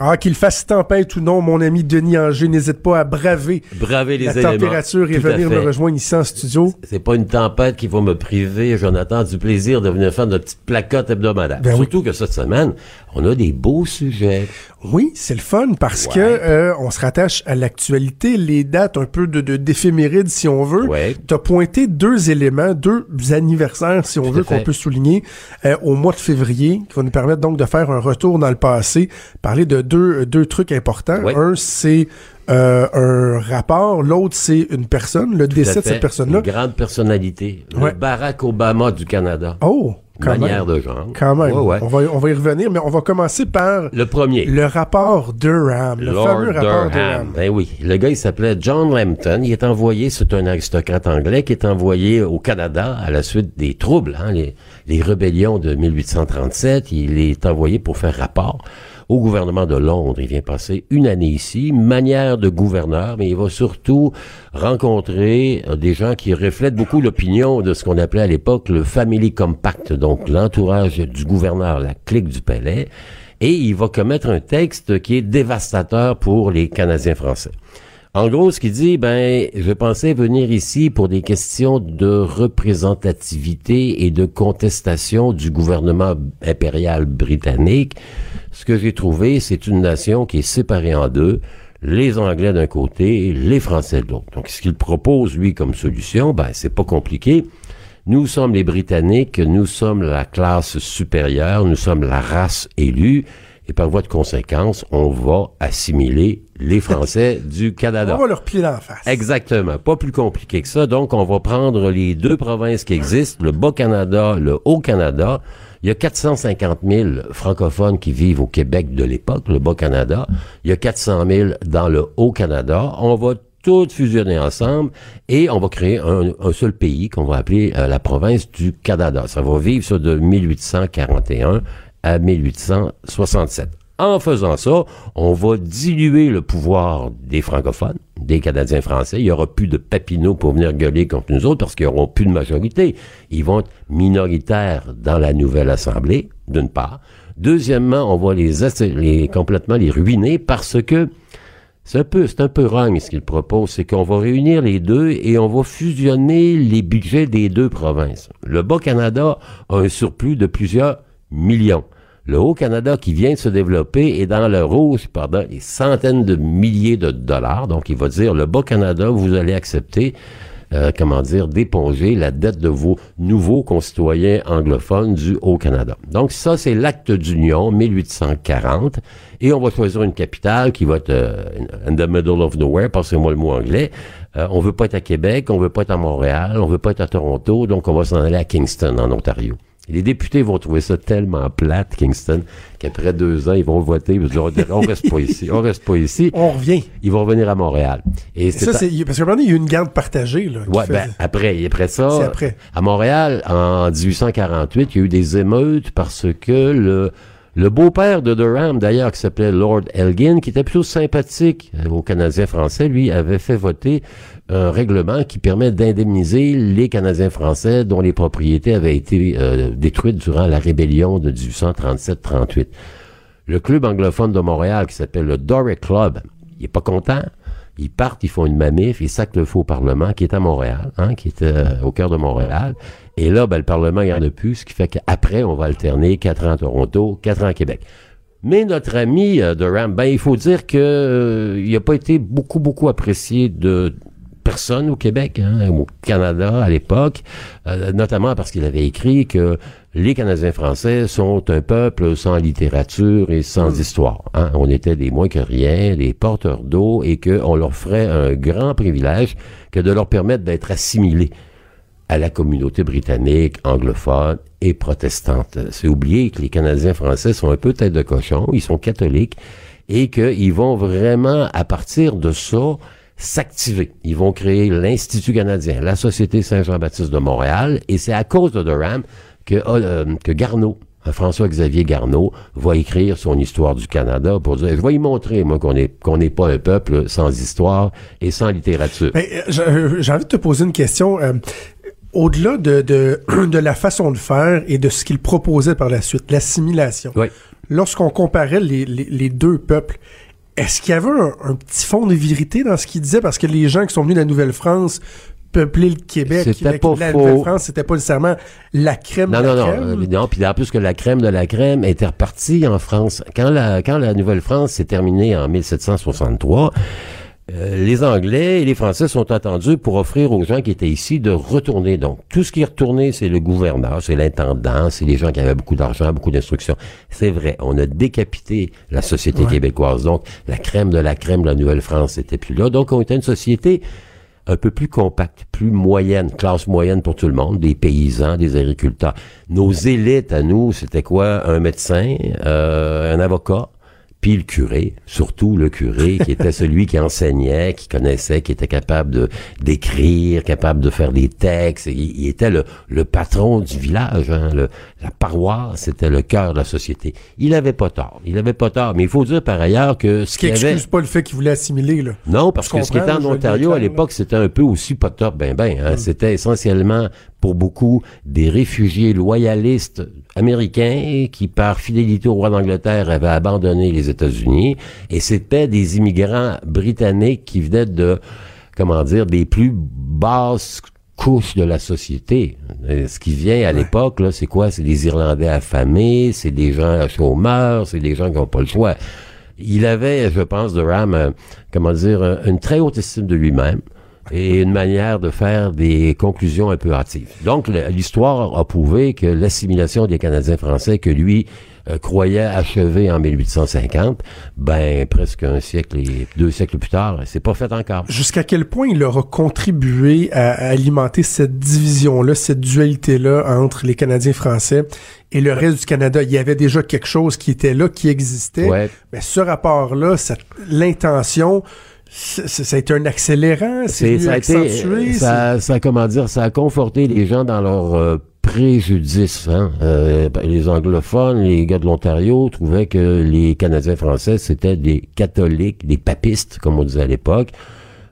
Ah, qu'il fasse tempête ou non, mon ami Denis Anger, n'hésite pas à braver, braver les la température et venir me rejoindre ici en studio. C'est pas une tempête qui va me priver, Jonathan, du plaisir de venir faire notre petite placote hebdomadaire. Ben Surtout que cette semaine, on a des beaux sujets. Oui, c'est le fun parce que euh, on se rattache à l'actualité, les dates un peu de d'éphéméride si on veut. Ouais. Tu as pointé deux éléments, deux anniversaires si on veut qu'on peut souligner euh, au mois de février qui vont nous permettre donc de faire un retour dans le passé, parler de deux deux trucs importants. Un c'est euh, un rapport, l'autre c'est une personne, le décès de cette personne-là. Une grande personnalité, le Barack Obama du Canada. Oh, manière de genre. Quand même. On, va, on va y revenir, mais on va commencer par... Le premier. Le rapport Durham. Le fameux rapport Durham. Ben oui. Le gars, il s'appelait John Lambton. Il est envoyé, c'est un aristocrate anglais qui est envoyé au Canada à la suite des troubles, hein, les, les rébellions de 1837. Il est envoyé pour faire rapport au gouvernement de Londres. Il vient passer une année ici, manière de gouverneur, mais il va surtout rencontrer euh, des gens qui reflètent beaucoup l'opinion de ce qu'on appelait à l'époque le Family Compact, donc l'entourage du gouverneur, la clique du palais, et il va commettre un texte qui est dévastateur pour les Canadiens français. En gros, ce qu'il dit, ben, je pensais venir ici pour des questions de représentativité et de contestation du gouvernement impérial britannique. Ce que j'ai trouvé, c'est une nation qui est séparée en deux, les Anglais d'un côté les Français de l'autre. Donc, ce qu'il propose, lui, comme solution, ben, c'est pas compliqué. Nous sommes les Britanniques, nous sommes la classe supérieure, nous sommes la race élue, et par voie de conséquence, on va assimiler les Français du Canada. On va leur plier la face. Exactement. Pas plus compliqué que ça. Donc, on va prendre les deux provinces qui existent, le Bas-Canada, le Haut-Canada. Il y a 450 000 francophones qui vivent au Québec de l'époque, le Bas-Canada. Il y a 400 000 dans le Haut-Canada. On va tout fusionner ensemble et on va créer un, seul pays qu'on va appeler euh, la province du Canada. Ça va vivre ça de 1841 à 1867. En faisant ça, on va diluer le pouvoir des francophones, des Canadiens français. Il n'y aura plus de papineaux pour venir gueuler contre nous autres parce qu'ils n'auront plus de majorité. Ils vont être minoritaires dans la nouvelle Assemblée, d'une part. Deuxièmement, on va les, complètement les ruiner parce que c'est un peu, c'est un peu wrong ce qu'il propose, c'est qu'on va réunir les deux et on va fusionner les budgets des deux provinces. Le Bas-Canada a un surplus de plusieurs millions. Le Haut-Canada qui vient de se développer est dans le rouge pendant des centaines de milliers de dollars. Donc, il va dire, le Bas-Canada, vous allez accepter, euh, comment dire, d'éponger la dette de vos nouveaux concitoyens anglophones du Haut-Canada. Donc, ça, c'est l'acte d'union 1840. Et on va choisir une capitale qui va être euh, in the middle of nowhere, passez-moi le mot anglais. Euh, on veut pas être à Québec, on veut pas être à Montréal, on veut pas être à Toronto, donc on va s'en aller à Kingston, en Ontario les députés vont trouver ça tellement plate, Kingston, qu'après deux ans, ils vont voter, ils vont dire, on reste pas ici, on reste pas ici. On revient. Ils vont revenir à Montréal. Et, ça, c'est, parce qu'à un moment donné, il y a eu une garde partagée, là. Ouais, ben, après, après ça. Après. À Montréal, en 1848, il y a eu des émeutes parce que le, le beau-père de Durham, d'ailleurs, qui s'appelait Lord Elgin, qui était plutôt sympathique aux Canadiens français, lui, avait fait voter un règlement qui permet d'indemniser les Canadiens français dont les propriétés avaient été euh, détruites durant la rébellion de 1837-38. Le club anglophone de Montréal, qui s'appelle le Doric Club, il est pas content. Ils partent, ils font une mamif, ils sacent le faux Parlement qui est à Montréal, hein, qui est euh, au cœur de Montréal. Et là, ben, le Parlement, il n'y en a plus, ce qui fait qu'après, on va alterner quatre ans à Toronto, quatre ans à Québec. Mais notre ami euh, Durham, ben, il faut dire que euh, il n'a pas été beaucoup, beaucoup apprécié de personne au Québec, hein, au Canada à l'époque, euh, notamment parce qu'il avait écrit que les Canadiens français sont un peuple sans littérature et sans histoire. Hein. On était des moins que rien, des porteurs d'eau, et qu'on leur ferait un grand privilège que de leur permettre d'être assimilés à la communauté britannique, anglophone et protestante. C'est oublier que les Canadiens français sont un peu tête de cochon, ils sont catholiques, et qu'ils vont vraiment, à partir de ça, s'activer. Ils vont créer l'Institut canadien, la Société Saint-Jean-Baptiste de Montréal, et c'est à cause de Durham que, euh, que Garneau, euh, François-Xavier Garneau va écrire son histoire du Canada pour dire, je vais y montrer, moi, qu'on est qu'on n'est pas un peuple sans histoire et sans littérature. Ben, euh, j'ai envie de te poser une question. au-delà de, de, de, la façon de faire et de ce qu'il proposait par la suite, l'assimilation, oui. lorsqu'on comparait les, les, les, deux peuples, est-ce qu'il y avait un, un, petit fond de vérité dans ce qu'il disait? Parce que les gens qui sont venus de la Nouvelle-France peupler le Québec. C'était pas la faux. Nouvelle-France, c'était pas nécessairement la crème non, de la non, crème. Non, non, non. Puis en plus que la crème de la crème était repartie en France. Quand la, quand la Nouvelle-France s'est terminée en 1763, euh, les Anglais et les Français sont attendus pour offrir aux gens qui étaient ici de retourner. Donc, tout ce qui est retourné, c'est le gouverneur, c'est l'intendant, c'est les gens qui avaient beaucoup d'argent, beaucoup d'instructions. C'est vrai, on a décapité la société Ouais. québécoise. Donc, la crème de la crème de la Nouvelle-France n'était plus là. Donc, on était une société un peu plus compacte, plus moyenne, classe moyenne pour tout le monde, des paysans, des agriculteurs. Nos élites à nous, c'était quoi? Un médecin, euh, un avocat, puis le curé, surtout le curé, qui était celui qui enseignait, qui connaissait, qui était capable de d'écrire, capable de faire des textes. Il, il était le, le patron du village, hein, le, la paroisse, c'était le cœur de la société. Il avait pas tort, il avait pas tort. Mais il faut dire par ailleurs que ce Ce qui avait... excuse pas le fait qu'il voulait assimiler, là. Non, parce que ce qui était en Ontario à l'époque, c'était un peu aussi pas top, ben ben. Hein. C'était essentiellement pour beaucoup des réfugiés loyalistes américains qui, par fidélité au roi d'Angleterre, avaient abandonné les États-Unis. Et c'était des immigrants britanniques qui venaient de, comment dire, des plus basses couches de la société. Euh, Ce qui vient à l'époque, là, c'est quoi? C'est des Irlandais affamés, c'est des gens chômeurs, c'est des gens qui n'ont pas le choix. Il avait, je pense, de Ram, euh, comment dire, un- une très haute estime de lui-même et une manière de faire des conclusions un peu hâtives. Donc, l'histoire a prouvé que l'assimilation des Canadiens français que lui euh, croyait achever en 1850, ben presque un siècle et deux siècles plus tard, c'est pas fait encore. Jusqu'à quel point il aura contribué à, alimenter cette division-là, cette dualité-là entre les Canadiens français et le reste du Canada? Il y avait déjà quelque chose qui était là, qui existait. Ouais. Mais ce rapport-là, l'intention, ça a été un accélérant, c'est ça a été, c'est- ça, ça comment dire, ça a conforté les gens dans leur euh, préjudice. Hein. Euh, les anglophones, les gars de l'Ontario trouvaient que les Canadiens français c'était des catholiques, des papistes, comme on disait à l'époque,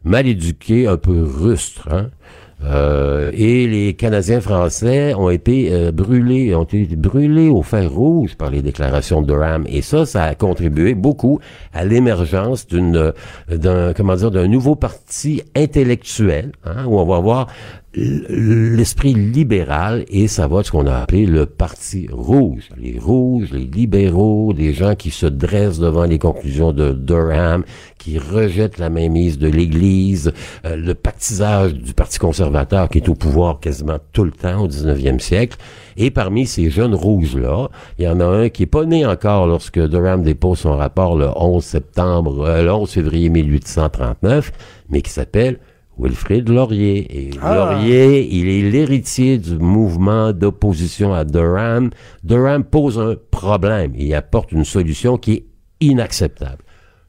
mal éduqués, un peu rustres. Hein. Euh, et les Canadiens français ont été euh, brûlés, ont été brûlés au fer rouge par les déclarations de Durham. Et ça, ça a contribué beaucoup à l'émergence d'une, euh, d'un, comment dire, d'un nouveau parti intellectuel, hein, où on va avoir l'esprit libéral et ça va ce qu'on a appelé le parti rouge. Les rouges, les libéraux, des gens qui se dressent devant les conclusions de Durham, qui rejettent la mainmise de l'Église, euh, le pactisage du Parti conservateur qui est au pouvoir quasiment tout le temps au 19e siècle. Et parmi ces jeunes rouges-là, il y en a un qui est pas né encore lorsque Durham dépose son rapport le 11 septembre, euh, le 11 février 1839, mais qui s'appelle Wilfrid Laurier. Et Ah. Laurier, il est l'héritier du mouvement d'opposition à Durham. Durham pose un problème et il apporte une solution qui est inacceptable.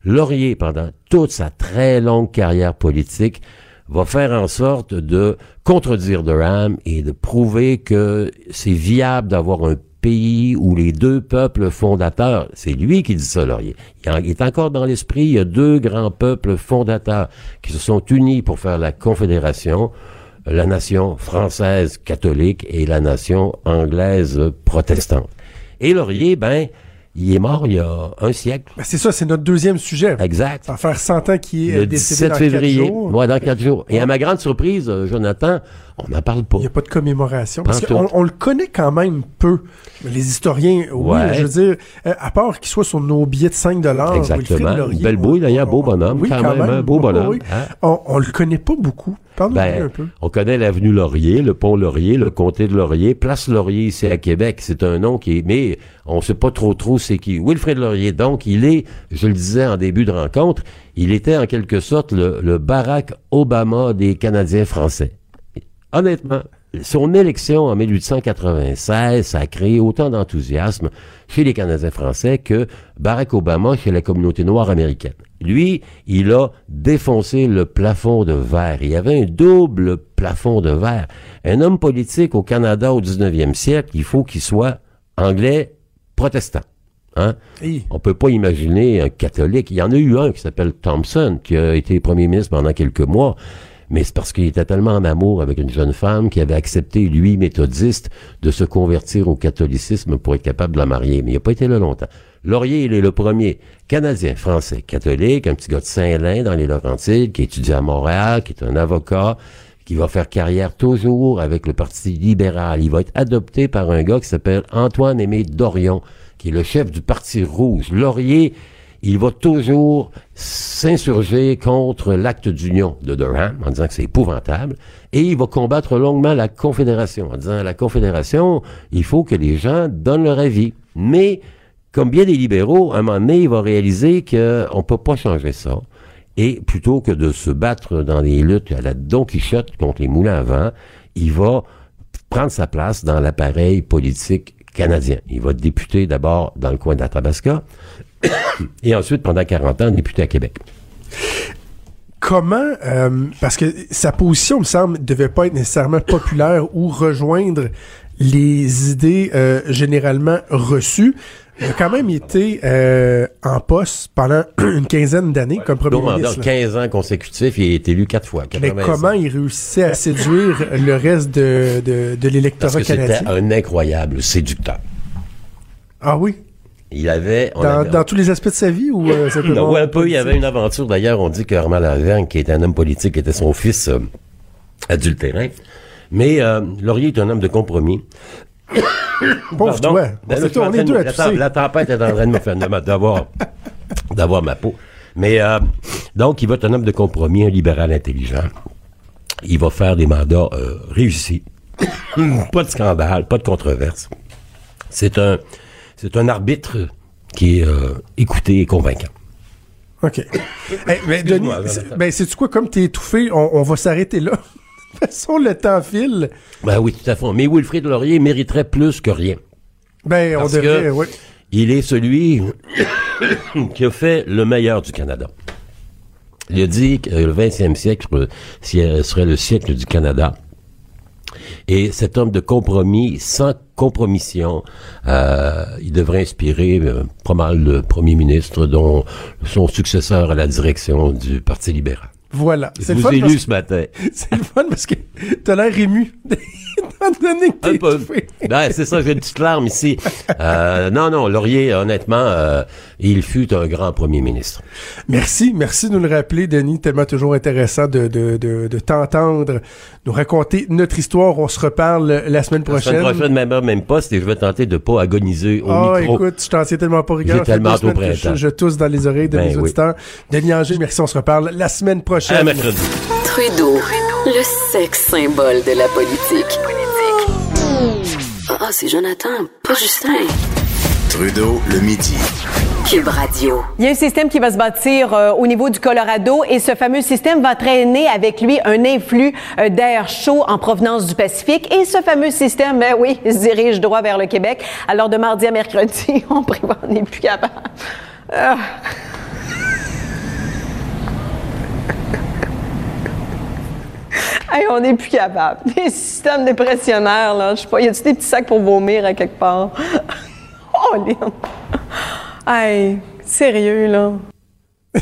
Laurier, pendant toute sa très longue carrière politique, va faire en sorte de contredire Durham et de prouver que c'est viable d'avoir un pays où les deux peuples fondateurs, c'est lui qui dit ça, Laurier. Il est encore dans l'esprit, il y a deux grands peuples fondateurs qui se sont unis pour faire la confédération, la nation française catholique et la nation anglaise protestante. Et Laurier, ben, Il est mort il y a un siècle. Ben, c'est ça, c'est notre deuxième sujet. Exact. Ça va faire 100 ans qu'il est Le décédé 17 dans février. quatre jours. Ouais, dans quatre jours. Et à ma grande surprise, euh, Jonathan, on n'en parle pas. Il n'y a pas de commémoration. Parce qu'on on le connaît quand même peu. Les historiens, oui, Ouais. je veux dire, euh, à part qu'il soit sur nos billets de 5 Exactement. Laurier, belle bouille, d'ailleurs, beau bonhomme, Oui, quand même, un beau bonhomme, Oui. hein. On, on le connaît pas beaucoup. Ben, un peu. on connaît l'avenue Laurier, le pont Laurier, le comté de Laurier, place Laurier ici à Québec. C'est un nom qui est, mais on sait pas trop trop c'est qui. Wilfrid Laurier. Donc, il est, je le disais en début de rencontre, il était en quelque sorte le, le Barack Obama des Canadiens français. Honnêtement, son élection en 1896, ça a créé autant d'enthousiasme chez les Canadiens français que Barack Obama chez la communauté noire américaine. Lui, il a défoncé le plafond de verre. Il y avait un double plafond de verre. Un homme politique au Canada au 19e siècle, il faut qu'il soit anglais protestant. Hein? Hey. On peut pas imaginer un catholique. Il y en a eu un qui s'appelle Thompson, qui a été premier ministre pendant quelques mois. Mais c'est parce qu'il était tellement en amour avec une jeune femme qui avait accepté, lui, méthodiste, de se convertir au catholicisme pour être capable de la marier. Mais il n'a pas été là longtemps. Laurier, il est le premier Canadien, français, catholique, un petit gars de Saint-Lin dans les Laurentides, qui étudie à Montréal, qui est un avocat, qui va faire carrière toujours avec le Parti libéral. Il va être adopté par un gars qui s'appelle Antoine-Aimé Dorion, qui est le chef du Parti rouge. Laurier, il va toujours s'insurger contre l'acte d'union de Durham en disant que c'est épouvantable et il va combattre longuement la Confédération en disant la Confédération, il faut que les gens donnent leur avis. Mais, comme bien des libéraux, à un moment donné, il va réaliser qu'on peut pas changer ça. Et plutôt que de se battre dans des luttes à la Don Quichotte contre les moulins à vent, il va prendre sa place dans l'appareil politique canadien. Il va être député d'abord dans le coin de la Tabasca et ensuite, pendant 40 ans, député à Québec. Comment, euh, parce que sa position, me semble, devait pas être nécessairement populaire ou rejoindre les idées euh, généralement reçues. Il a quand même été euh, en poste pendant une quinzaine d'années comme premier ministre. là. 15 ans consécutifs, il a été élu quatre fois. Mais 85. comment il réussissait à séduire le reste de, de, de l'électorat que c'était canadien? un incroyable séducteur. Ah oui? Il avait... on Dans, avait- dans tous les aspects de sa vie ou euh, simplement... Non, ouais, un peu. Il y avait une aventure. D'ailleurs, on dit que Armand Lavergne, qui était un homme politique, était son fils euh, adultérin. Mais euh, Laurier est un homme de compromis. Pauvre toi. Ben là, on est deux à la, tempête est en train de me faire d'avoir d'avoir ma peau. Mais euh, donc, il va être un homme de compromis, un libéral intelligent. Il va faire des mandats euh, réussis. pas de scandale, pas de controverse. C'est un c'est un arbitre qui est euh, écouté et convaincant. OK. Hey, mais Denis, c'est- ben, sais-tu quoi? Comme t'es étouffé, on, on va s'arrêter là? De toute façon, le temps file. Ben oui, tout à fait. Mais Wilfrid Laurier mériterait plus que rien. Ben, on devrait, que- oui. Il est celui qui a fait le meilleur du Canada. Il a dit que le 20e siècle serait le siècle du Canada. Et cet homme de compromis, sans compromission, euh, il devrait inspirer euh, pas mal de premiers ministres, dont son successeur à la direction du Parti libéral. Voilà. C'est le vous fun ai parce- lu ce matin. C'est le fun parce que t'as l'air ému. Étant donné que t'es Un peu. étouffé. Ben, c'est ça, j'ai une petite larme ici. Euh, non, non, Laurier, honnêtement, euh, il fut un grand premier ministre. Merci, merci de nous le rappeler, Denis. Tellement toujours intéressant de, de, de, de t'entendre nous raconter notre histoire. On se reparle la semaine La prochaine. semaine prochaine, même heure, même poste, et je vais tenter de pas agoniser au Ah, micro. écoute, je t'en tiens tellement pas rigueur. Tellement au que je, printemps. je tousse dans les oreilles de Ben mes oui. auditeurs. Denis Anger, merci. On se reparle la semaine prochaine. À mercredi. Trudeau, le sexe symbole de la politique. Ah, c'est Jonathan, pas Justin. Trudeau, le midi. Cube Radio. Il y a un système qui va se bâtir euh, au niveau du Colorado et ce fameux système va traîner avec lui un influx euh, d'air chaud en provenance du Pacifique. Et ce fameux système, ben oui, il se dirige droit vers le Québec. Alors de mardi à mercredi, on prévoit, on n'est plus capable. Ah. Hey, on n'est plus capable. Des systèmes dépressionnaires, là. Je sais pas, y a-tu des petits sacs pour vomir à quelque part? oh, Lynn. Hey, sérieux, là.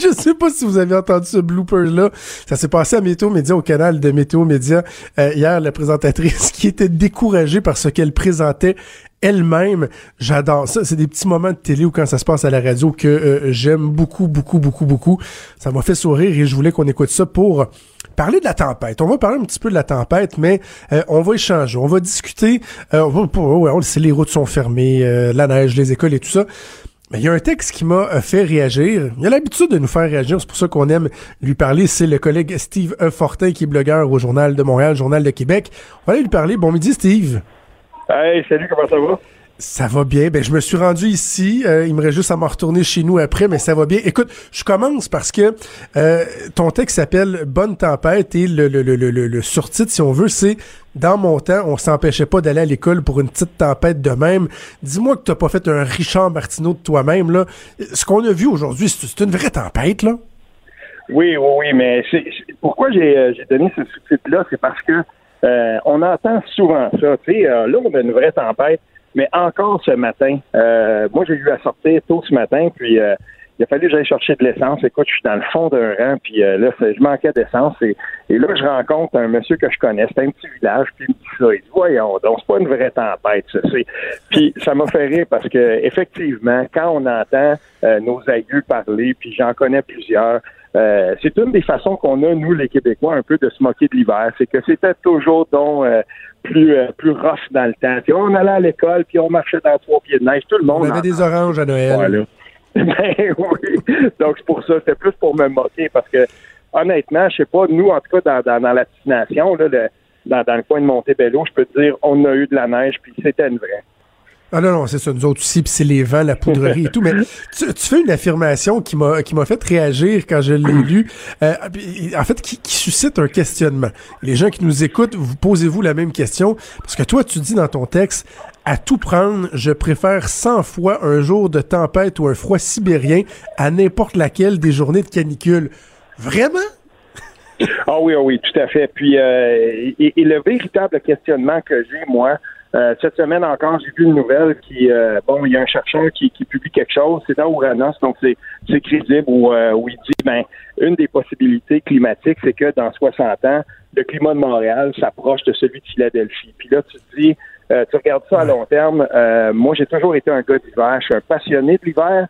je sais pas si vous avez entendu ce blooper-là. Ça s'est passé à Météo Média, au canal de Météo Média. Euh, hier, la présentatrice qui était découragée par ce qu'elle présentait elle-même. J'adore ça. C'est des petits moments de télé ou quand ça se passe à la radio que euh, j'aime beaucoup, beaucoup, beaucoup, beaucoup. Ça m'a fait sourire et je voulais qu'on écoute ça pour parler de la tempête. On va parler un petit peu de la tempête, mais euh, on va échanger, on va discuter. Euh, on, sait, les routes sont fermées, la neige, les écoles et tout ça. Mais il y a un texte qui m'a fait réagir. Il a l'habitude de nous faire réagir, c'est pour ça qu'on aime lui parler. C'est le collègue Steve E. Fortin, qui est blogueur au Journal de Montréal, Journal de Québec. On va aller lui parler. Bon midi, Steve. Hey, salut, comment ça va? Ça va bien. Ben, je me suis rendu ici. Euh, il me reste juste à m'en retourner chez nous après, mais ça va bien. Écoute, je commence parce que euh, ton texte s'appelle Bonne tempête et le, le, le, le, le surtitre, si on veut, c'est Dans mon temps, on s'empêchait pas d'aller à l'école pour une petite tempête de même. Dis-moi que t'as pas fait un Richard Martineau de toi-même, là. Ce qu'on a vu aujourd'hui, c'est une vraie tempête, là. Oui, oui, oui, mais c'est pourquoi j'ai euh, donné ce sous-titre-là, c'est parce que euh, on entend souvent ça. Tu sais, euh, là, on a une vraie tempête, mais encore ce matin, euh, moi, j'ai eu à sortir tôt ce matin, puis il a fallu que j'aille chercher de l'essence. Écoute, je suis dans le fond d'un rang, puis là, je manquais d'essence. Et, là, je rencontre un monsieur que je connais. C'est un petit village, puis il me dit ça. Il dit, voyons donc, c'est pas une vraie tempête, ça. Puis ça m'a fait rire parce que effectivement, quand on entend nos aïeux parler, puis j'en connais plusieurs, euh, c'est une des façons qu'on a, nous, les Québécois, un peu de se moquer de l'hiver. C'est que c'était toujours donc euh, plus euh, plus rough dans le temps. on allait à l'école, puis on marchait dans trois pieds de neige. Tout le monde. On avait des oranges à Noël. Voilà. ben oui. Donc c'est pour ça. C'était plus pour me moquer parce que honnêtement, je sais pas, nous, en tout cas, dans, dans, la destination, là, dans, dans, le coin de Montebello, je peux te dire, on a eu de la neige, puis c'était une vraie. Ah non, non, c'est ça, nous autres aussi, puis c'est les vents, la poudrerie et tout. Mais tu, fais une affirmation qui m'a qui m'a fait réagir quand je l'ai lu, euh, en fait, qui, suscite un questionnement. Les gens qui nous écoutent, vous posez-vous la même question, parce que toi, tu dis dans ton texte, à tout prendre, je préfère 100 fois un jour de tempête ou un froid sibérien à n'importe laquelle des journées de canicule. Vraiment? Ah oui, ah oui, tout à fait. Puis, euh, et, le véritable questionnement que j'ai, moi, euh, cette semaine encore, j'ai vu une nouvelle qui, euh, bon, il y a un chercheur qui, qui publie quelque chose, c'est dans Uranus, donc c'est, c'est crédible, où, euh, où il dit, ben, une des possibilités climatiques, c'est que dans 60 ans, le climat de Montréal s'approche de celui de Philadelphie. Puis là, tu te dis, tu regardes ça à long terme, moi, j'ai toujours été un gars d'hiver, je suis un passionné de l'hiver,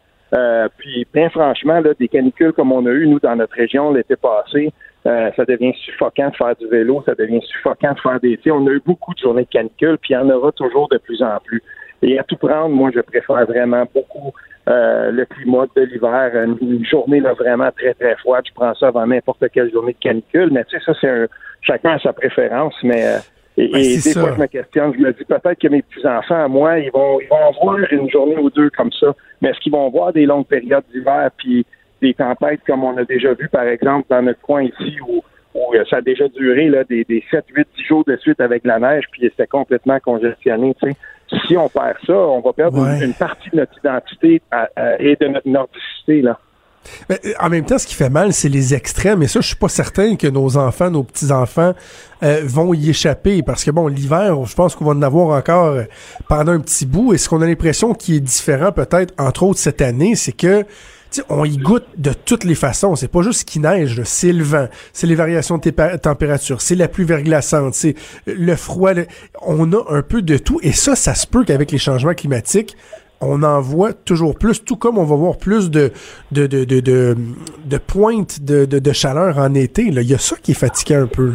puis bien franchement, là, des canicules comme on a eu, nous, dans notre région l'été passé, euh, ça devient suffocant de faire du vélo, ça devient suffocant de faire des On a eu beaucoup de journées de canicule, puis il y en aura toujours de plus en plus. Et à tout prendre, moi, je préfère vraiment beaucoup euh, le climat de l'hiver. Une, journée là, vraiment très, très froide, je prends ça avant n'importe quelle journée de canicule. Mais tu sais, ça, c'est un chacun a sa préférence, mais euh, et, ben, des fois, je me questionne, je me dis peut-être que mes petits-enfants, à moi, ils vont, ils vont voir une journée ou deux comme ça, mais est-ce qu'ils vont voir des longues périodes d'hiver, puis des tempêtes comme on a déjà vu, par exemple, dans notre coin ici, où, euh, ça a déjà duré là, des, des 7, 8, 10 jours de suite avec la neige, puis c'était complètement congestionné. Tu sais. Si on perd ça, on va perdre une, partie de notre identité et de notre nordicité. Là. Mais, euh, en même temps, ce qui fait mal, c'est les extrêmes. Et ça, je suis pas certain que nos enfants, nos petits-enfants euh, vont y échapper. Parce que bon, l'hiver, je pense qu'on va en avoir encore pendant un petit bout. Et ce qu'on a l'impression qui est différent, peut-être, entre autres cette année, c'est que on y goûte de toutes les façons. C'est pas juste ce qui neige, c'est le vent, c'est les variations de température, c'est la pluie verglaçante, c'est le froid. On a un peu de tout. Et ça, ça se peut qu'avec les changements climatiques, on en voit toujours plus, tout comme on va voir plus de, de, de, de, de, pointes de, de, chaleur en été. Il y a ça qui est fatigué un peu.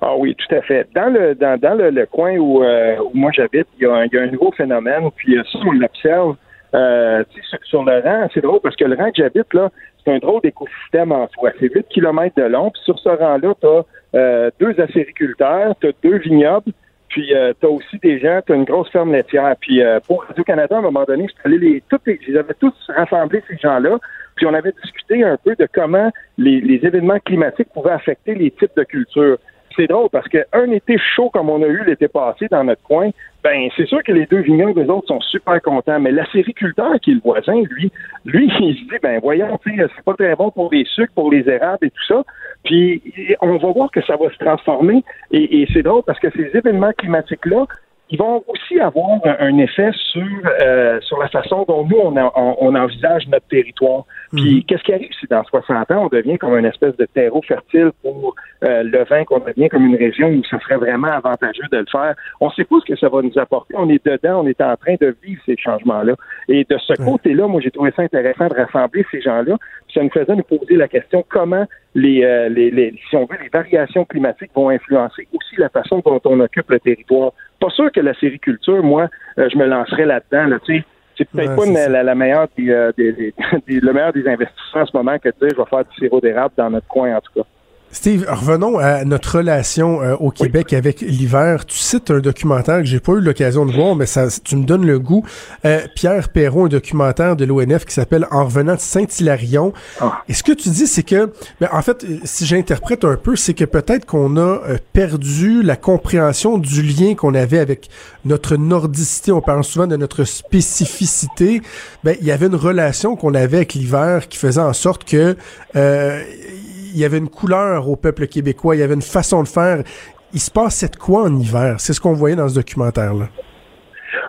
Ah oui, tout à fait. Dans le dans, dans le, coin où, euh, où moi j'habite, il y, y, a un nouveau phénomène, puis ça, on l'observe euh, sur, le rang, c'est drôle parce que le rang que j'habite, là, c'est un drôle d'écosystème en soi. C'est 8 km de long. Puis sur ce rang-là, tu as euh, deux acériculteurs, tu as deux vignobles, puis euh, tu aussi des gens, tu as une grosse ferme laitière. Puis euh, pour Radio-Canada, à un moment donné, je allé les, toutes les, tous rassemblé ces gens-là, puis on avait discuté un peu de comment les, les événements climatiques pouvaient affecter les types de cultures c'est drôle parce qu'un été chaud comme on a eu l'été passé dans notre coin, ben c'est sûr que les deux vignobles, eux autres, sont super contents. Mais la sériculteur, qui est le voisin, lui, lui, il se dit, ben voyons, c'est pas très bon pour les sucres, pour les érables et tout ça. Puis on va voir que ça va se transformer. Et, c'est drôle parce que ces événements climatiques-là, ils vont aussi avoir un, effet sur euh, sur la façon dont nous on, on, envisage notre territoire. Puis mhm. qu'est-ce qui arrive si dans 60 ans on devient comme une espèce de terreau fertile pour euh, le vin, qu'on devient comme une région où ça serait vraiment avantageux de le faire? On ne sait pas ce que ça va nous apporter. On est dedans, on est en train de vivre ces changements-là. Et de ce côté-là, moi j'ai trouvé ça intéressant de rassembler ces gens-là. Ça nous faisait nous poser la question comment les, euh, les, les si on veut les variations climatiques vont influencer aussi la façon dont on occupe le territoire pas sûr que la sériculture, moi, euh, je me lancerais là-dedans. Là, tu sais, c'est peut-être pas la, meilleure euh, des, le meilleur des investissements en ce moment que de dire je vais faire du sirop d'érable dans notre coin en tout cas. Steve, revenons à notre relation euh, au Québec avec l'hiver. Tu cites un documentaire que j'ai pas eu l'occasion de voir, mais ça, tu me donnes le goût. Euh, Pierre Perron, un documentaire de l'ONF qui s'appelle En revenant de Saint-Hilarion. Ah. Et ce que tu dis, c'est que, ben, en fait, si j'interprète un peu, c'est que peut-être qu'on a euh, perdu la compréhension du lien qu'on avait avec notre nordicité. On parle souvent de notre spécificité. Ben, il y avait une relation qu'on avait avec l'hiver qui faisait en sorte que il y avait une couleur au peuple québécois, il y avait une façon de faire. Il se passait de quoi en hiver? C'est ce qu'on voyait dans ce documentaire-là.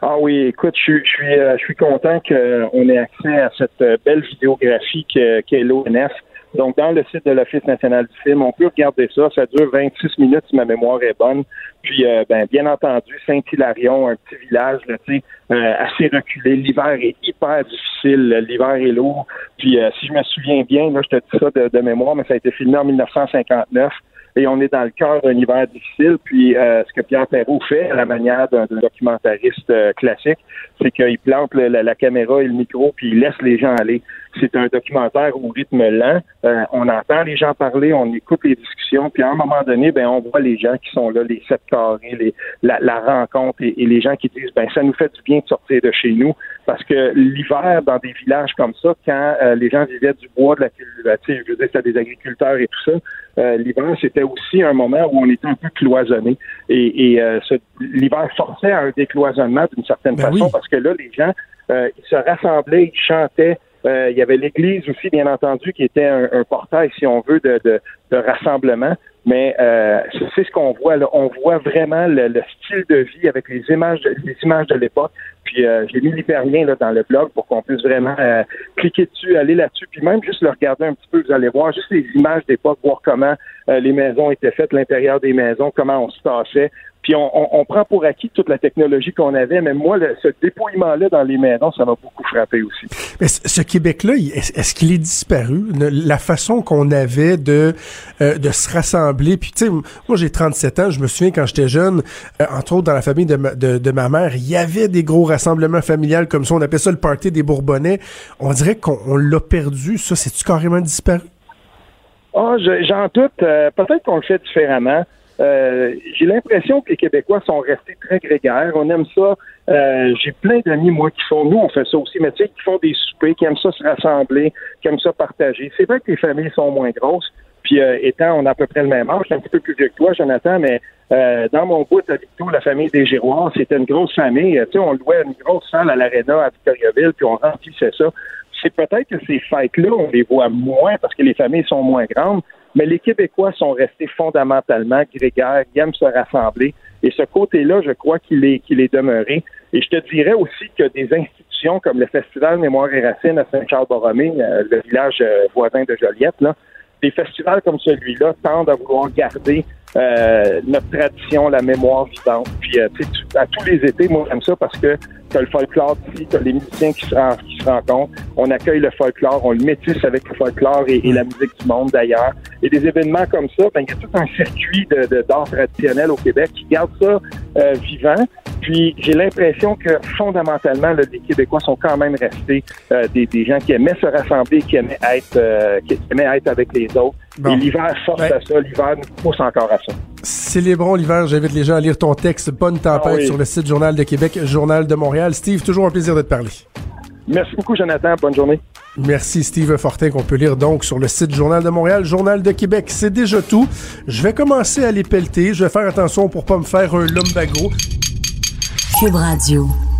Ah oui, écoute, je, suis, je suis content qu'on ait accès à cette belle vidéographie qu'est l'ONF. Donc, dans le site de l'Office national du film, on peut regarder ça. Ça dure 26 minutes si ma mémoire est bonne. Puis, euh, ben, bien entendu, Saint-Hilarion, un petit village, euh, assez reculé. L'hiver est hyper difficile. L'hiver est lourd. Puis, euh, si je me souviens bien, là, je te dis ça de, de mémoire, mais ça a été filmé en 1959 et on est dans le cœur d'un hiver difficile. Puis euh, ce que Pierre Perrault fait, à la manière d'un documentariste euh, classique, c'est qu'il plante la, caméra et le micro, puis il laisse les gens aller. C'est un documentaire au rythme lent. Euh, on entend les gens parler, on écoute les discussions, puis à un moment donné, ben on voit les gens qui sont là, les sept carrés, les, la, rencontre et, les gens qui disent ben ça nous fait du bien de sortir de chez nous parce que l'hiver dans des villages comme ça, quand les gens vivaient du bois, de la, je veux dire, c'était des agriculteurs et tout ça, l'hiver c'était aussi un moment où on était un peu cloisonné. Et, et euh, l'hiver forçait à un décloisonnement d'une certaine ben façon parce que là, les gens, euh, ils se rassemblaient, ils chantaient. Euh, il y avait l'Église aussi, bien entendu, qui était un, portail, si on veut, de, de, de rassemblement. Mais euh, c'est ce qu'on voit. Là. On voit vraiment le, style de vie avec les images, les images de l'époque. Puis euh, j'ai mis l'hyperlien là dans le blog pour qu'on puisse vraiment euh, cliquer dessus, aller là-dessus, puis même juste le regarder un petit peu. Vous allez voir juste les images d'époque, voir comment euh, les maisons étaient faites, l'intérieur des maisons, comment on se passait. Puis on, on, prend pour acquis toute la technologie qu'on avait, mais moi, ce dépouillement-là dans les maisons, ça m'a beaucoup frappé aussi. Mais ce Québec-là, est-ce qu'il est disparu? La façon qu'on avait de, euh, de se rassembler, puis tu sais, moi j'ai 37 ans, je me souviens quand j'étais jeune, euh, entre autres dans la famille de ma, mère, il y avait des gros rassemblements familiales comme ça, on appelait ça le party des Bourbonnais. On dirait qu'on l'a perdu, ça, c'est-tu carrément disparu? Ah, j'en doute. Euh, peut-être qu'on le fait différemment. Euh, j'ai l'impression que les Québécois sont restés très grégaires. On aime ça. J'ai plein d'amis, moi, qui font, nous, on fait ça aussi, mais tu sais, qui font des soupers, qui aiment ça se rassembler, qui aiment ça partager. C'est vrai que les familles sont moins grosses. Puis euh, étant, on a à peu près le même âge, je un petit peu plus vieux que toi, Jonathan, mais dans mon bout à Victo, la famille des Giroirs, c'était une grosse famille. Tu sais, on louait une grosse salle à l'Arena à Victoriaville, puis on remplissait ça. C'est peut-être que ces fêtes-là, on les voit moins parce que les familles sont moins grandes, mais les Québécois sont restés fondamentalement grégaires, ils aiment se rassembler. Et ce côté-là, je crois qu'il est, qu'il est demeuré. Et je te dirais aussi que des institutions comme le Festival Mémoire et Racines à Saint-Charles-Borromée, euh, le village euh, voisin de Joliette, là, des festivals comme celui-là tendent à vouloir garder euh, notre tradition, la mémoire vivante. Puis, euh, à tous les étés, moi, j'aime ça parce que t'as le folklore ici, t'as les musiciens qui se, qui se rencontrent, on accueille le folklore, on le métisse avec le folklore et, la musique du monde d'ailleurs. Et des événements comme ça, ben, il y a tout un circuit de, d'art traditionnel au Québec qui garde ça euh, vivant. Puis j'ai l'impression que fondamentalement, les Québécois sont quand même restés euh, des, des, gens qui aimaient se rassembler, qui aimaient être, euh, qui aimaient être avec les autres. Et l'hiver force à ça, l'hiver nous pousse encore à ça. Célébrons l'hiver, j'invite les gens à lire ton texte Bonne tempête ah sur le site Journal de Québec, Journal de Montréal. Steve, toujours un plaisir de te parler. Merci beaucoup, Jonathan. Bonne journée. Merci, Steve Fortin, qu'on peut lire donc sur le site Journal de Montréal, Journal de Québec. C'est déjà tout. Je vais commencer à les pelleter. Je vais faire attention pour pas me faire un lumbago. Cube Radio.